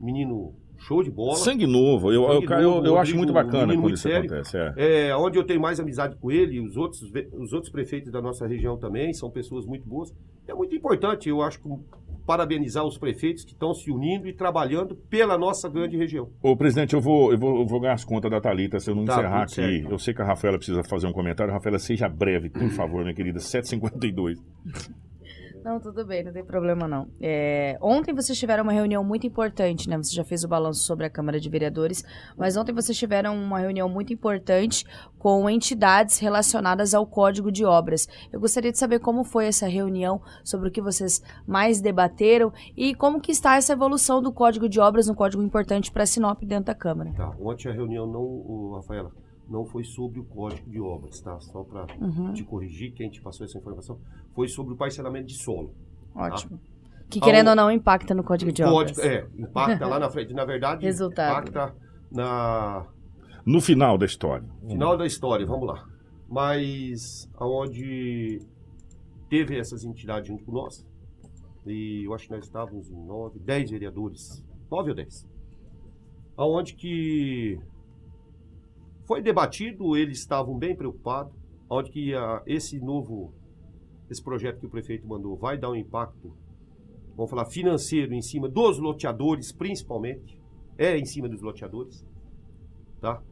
Speaker 21: menino show de bola.
Speaker 9: Sangue novo, eu, eu,
Speaker 21: Sangue
Speaker 9: eu,
Speaker 21: novo,
Speaker 9: eu acho
Speaker 21: Rodrigo,
Speaker 9: muito bacana
Speaker 21: menino
Speaker 9: quando isso
Speaker 21: sério.
Speaker 9: acontece. É.
Speaker 21: É, onde eu tenho mais amizade com ele, e os outros, os outros prefeitos da nossa região também, são pessoas muito boas. É muito importante, eu acho, que parabenizar os prefeitos que estão se unindo e trabalhando pela nossa grande região.
Speaker 9: Ô, presidente, eu vou, eu, vou, eu vou ganhar as contas da Thalita se eu não
Speaker 21: Tá,
Speaker 9: encerrar aqui.
Speaker 21: certo.
Speaker 9: Eu sei que a Rafaela precisa fazer um comentário. Rafaela, seja breve, por <clears throat> favor, minha querida. 7h52.
Speaker 10: Não, tudo bem, não tem problema não. É, ontem vocês tiveram uma reunião muito importante, né? Você já fez o balanço sobre a Câmara de Vereadores, mas ontem vocês tiveram uma reunião muito importante com entidades relacionadas ao Código de Obras. Eu gostaria de saber como foi essa reunião, sobre o que vocês mais debateram e como que está essa evolução do Código de Obras, um código importante para Sinop dentro da Câmara.
Speaker 21: Tá, ontem a reunião não, Rafaela, não foi sobre o código de obras, tá? Só para
Speaker 10: Uhum.
Speaker 21: te corrigir, quem te passou essa informação, foi sobre o parcelamento de solo. tá?
Speaker 10: Ótimo. Que querendo ou não impacta no Código de Obras.
Speaker 21: Código, é, impacta lá na <laughs> frente. Na verdade,
Speaker 10: Resultado.
Speaker 21: impacta na
Speaker 9: No final da história.
Speaker 21: final da história, vamos lá. Mas aonde teve essas entidades junto com nós, e eu acho que nós estávamos em nove, dez vereadores, nove ou dez, aonde que foi debatido, eles estavam bem preocupados, aonde que esse novo, esse projeto que o prefeito mandou vai dar um impacto, vamos falar, financeiro em cima dos loteadores, principalmente, é em cima dos loteadores, tá?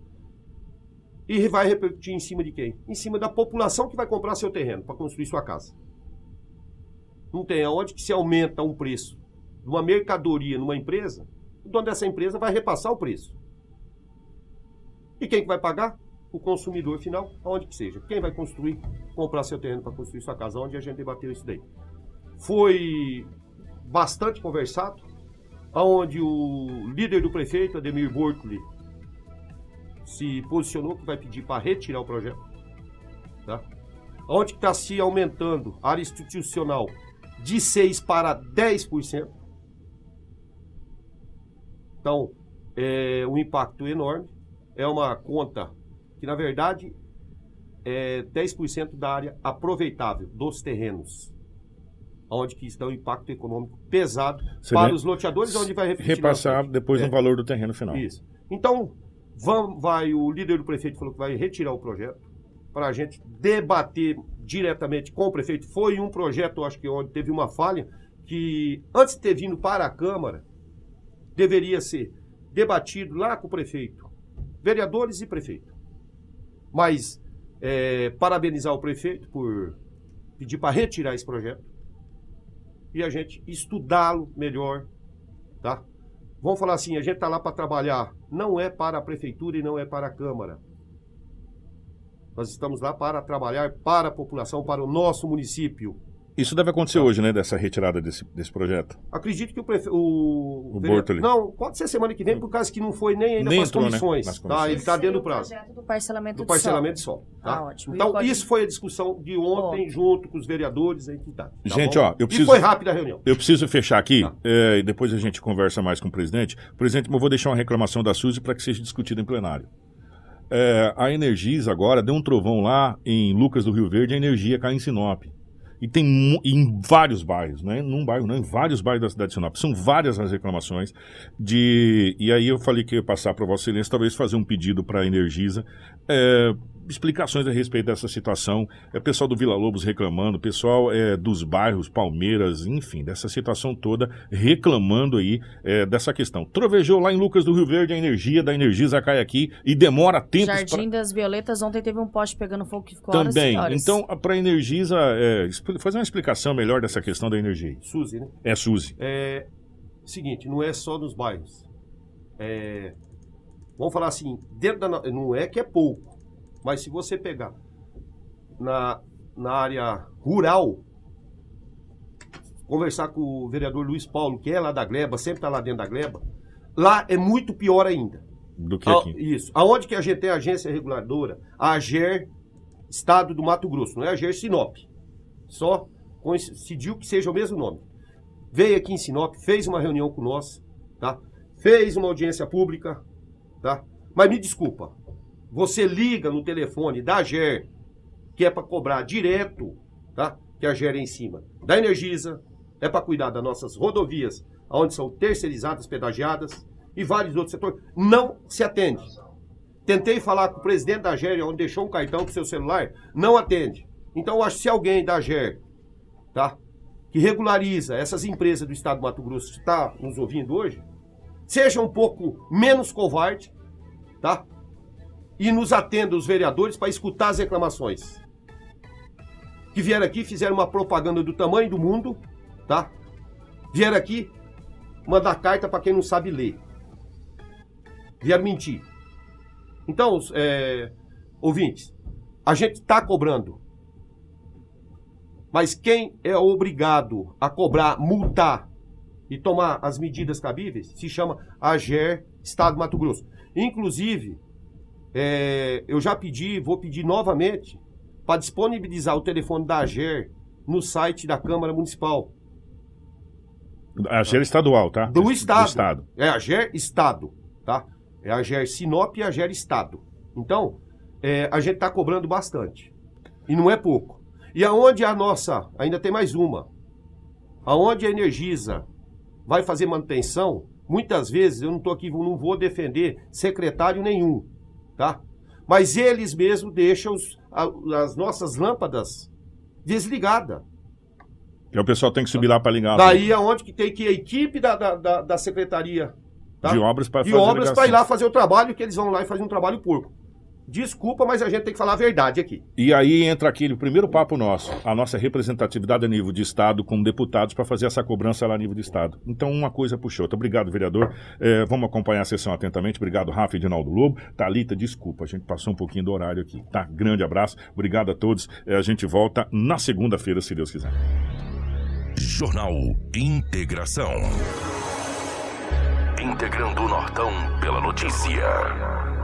Speaker 21: E vai repercutir em cima de quem? Em cima da população que vai comprar seu terreno para construir sua casa. Não tem aonde que se aumenta um preço de uma mercadoria numa empresa, o dono dessa empresa vai repassar o preço. E quem que vai pagar? O consumidor final, aonde que seja. Quem vai construir, comprar seu terreno para construir sua casa, onde a gente debateu isso daí. Foi bastante conversado, aonde o líder do prefeito, Ademir Bortoli, se posicionou que vai pedir para retirar o projeto. Tá? Onde está se aumentando a área institucional de 6% para 10%. Então, é um impacto enorme. É uma conta que, na verdade, é 10% da área aproveitável dos terrenos. Onde que está um impacto econômico pesado
Speaker 9: Seria
Speaker 21: para os loteadores, onde vai
Speaker 9: Repassar depois
Speaker 21: É.
Speaker 9: no valor do terreno final.
Speaker 21: Isso. Então, vam- vai, o líder do prefeito falou que vai retirar o projeto para a gente debater diretamente com o prefeito. Foi um projeto, acho que onde teve uma falha, que antes de ter vindo para a Câmara, deveria ser debatido lá com o prefeito, vereadores e prefeito. Mas, é, parabenizar o prefeito por pedir para retirar esse projeto e a gente estudá-lo melhor, tá? Vamos falar assim, a gente está lá para trabalhar, não é para a prefeitura e não é para a Câmara. Nós estamos lá para trabalhar para a população, para o nosso município.
Speaker 9: Isso deve acontecer hoje, né? Dessa retirada desse, desse projeto.
Speaker 21: Acredito que o prefeito. O,
Speaker 9: O Bortoli.
Speaker 21: Não, pode ser semana que vem, por causa que não foi nem ainda
Speaker 9: Nem
Speaker 21: para as
Speaker 9: entrou, né?
Speaker 21: comissões.
Speaker 9: Nas
Speaker 21: Tá? Ele está dentro do prazo.
Speaker 10: Do parcelamento
Speaker 21: Do
Speaker 10: de
Speaker 21: parcelamento de
Speaker 10: sol.
Speaker 21: sol. Tá?
Speaker 10: Ah, ótimo. E
Speaker 21: Então,
Speaker 10: código-
Speaker 21: isso foi a discussão de ontem, junto com os vereadores e a entidade. tá
Speaker 9: gente,
Speaker 21: bom?
Speaker 9: ó, eu
Speaker 21: E
Speaker 9: preciso.
Speaker 21: foi rápida a reunião.
Speaker 9: Eu preciso fechar aqui, é, e depois a gente conversa mais com o presidente. Presidente, eu vou deixar uma reclamação da Suzy para que seja discutida em plenário. É, a Energisa agora deu um trovão lá em Lucas do Rio Verde, a energia cai em Sinop. E tem em vários bairros, não é num bairro, não, em vários bairros da cidade de Sinop. São várias as reclamações de. E aí eu falei que ia passar para Vossa Excelência, talvez fazer um pedido para a Energisa. é, explicações a respeito dessa situação. É pessoal do Vila Lobos reclamando, pessoal é, dos bairros, Palmeiras, enfim, dessa situação toda, reclamando aí é, dessa questão. Trovejou lá em Lucas do Rio Verde, a energia da Energisa cai aqui e demora tempos pra-
Speaker 10: Jardim das Violetas, ontem teve um poste pegando fogo que ficou horas
Speaker 9: também.
Speaker 10: e horas.
Speaker 9: Então, para a Energisa, é, fazer uma explicação melhor dessa questão da energia. aí.
Speaker 21: Suzy, né?
Speaker 9: É, Suzy.
Speaker 21: É seguinte, não é só nos bairros. É, vamos falar assim, dentro da, não é que é pouco, mas se você pegar na, na área rural, conversar com o vereador Luiz Paulo, que é lá da Gleba, sempre está lá dentro da Gleba, lá é muito pior ainda.
Speaker 9: Do que
Speaker 21: A-
Speaker 9: aqui.
Speaker 21: Isso. Aonde que a gente tem a agência reguladora? A AGER Estado do Mato Grosso, não é a AGER Sinop. Só coincidiu que seja o mesmo nome. Veio aqui em Sinop, fez uma reunião com nós, tá? Fez uma audiência pública, tá? Mas me desculpa, você liga no telefone da AGER, que é para cobrar direto, tá? Que a AGER é em cima da Energisa, é para cuidar das nossas rodovias, onde são terceirizadas, pedagiadas e vários outros setores, não se atende. Tentei falar com o presidente da GER, onde deixou um cartão com seu celular, não atende. Então, eu acho que se alguém da GER, tá? Que regulariza essas empresas do estado do Mato Grosso que está nos ouvindo hoje, seja um pouco menos covarde, tá? E nos atenda os vereadores para escutar as reclamações. que vieram aqui, fizeram uma propaganda do tamanho do mundo, tá? Vieram aqui mandar carta para quem não sabe ler. Vieram mentir. Então, é, ouvintes, a gente está cobrando. Mas quem é obrigado a cobrar, multar e tomar as medidas cabíveis se chama AGER Estado do Mato Grosso. Inclusive, é, eu já pedi, vou pedir novamente, para disponibilizar o telefone da AGER no site da Câmara Municipal.
Speaker 9: A GER estadual, tá?
Speaker 21: Do Estado.
Speaker 9: Do Estado.
Speaker 21: É a GER Estado, tá? É a GER Sinop e a GER Estado. Então, é, a gente está cobrando bastante. E não é pouco. E aonde a nossa, ainda tem mais uma, aonde a Energisa vai fazer manutenção, muitas vezes eu não estou aqui, não vou defender secretário nenhum, tá? Mas eles mesmos deixam os- as nossas lâmpadas desligadas.
Speaker 9: E o pessoal tem que subir lá para ligar.
Speaker 21: Daí aonde que tem que ir a equipe da, da, da, secretaria tá?
Speaker 9: De obras
Speaker 21: para ir lá fazer o trabalho, que eles vão lá e fazem um trabalho porco. Desculpa, mas a gente tem que falar a verdade aqui.
Speaker 9: E aí entra aquele primeiro papo nosso, a nossa representatividade a nível de Estado, como deputados, para fazer essa cobrança lá a nível de Estado. Então, uma coisa puxou outra. Obrigado, vereador. É, vamos acompanhar a sessão atentamente. Obrigado, Rafa e Edinaldo Lobo. Thalita, desculpa, a gente passou um pouquinho do horário aqui, tá? Grande abraço. Obrigado a todos. É, a gente volta na segunda-feira, se Deus quiser.
Speaker 1: Jornal Integração. Integrando o Nortão pela notícia.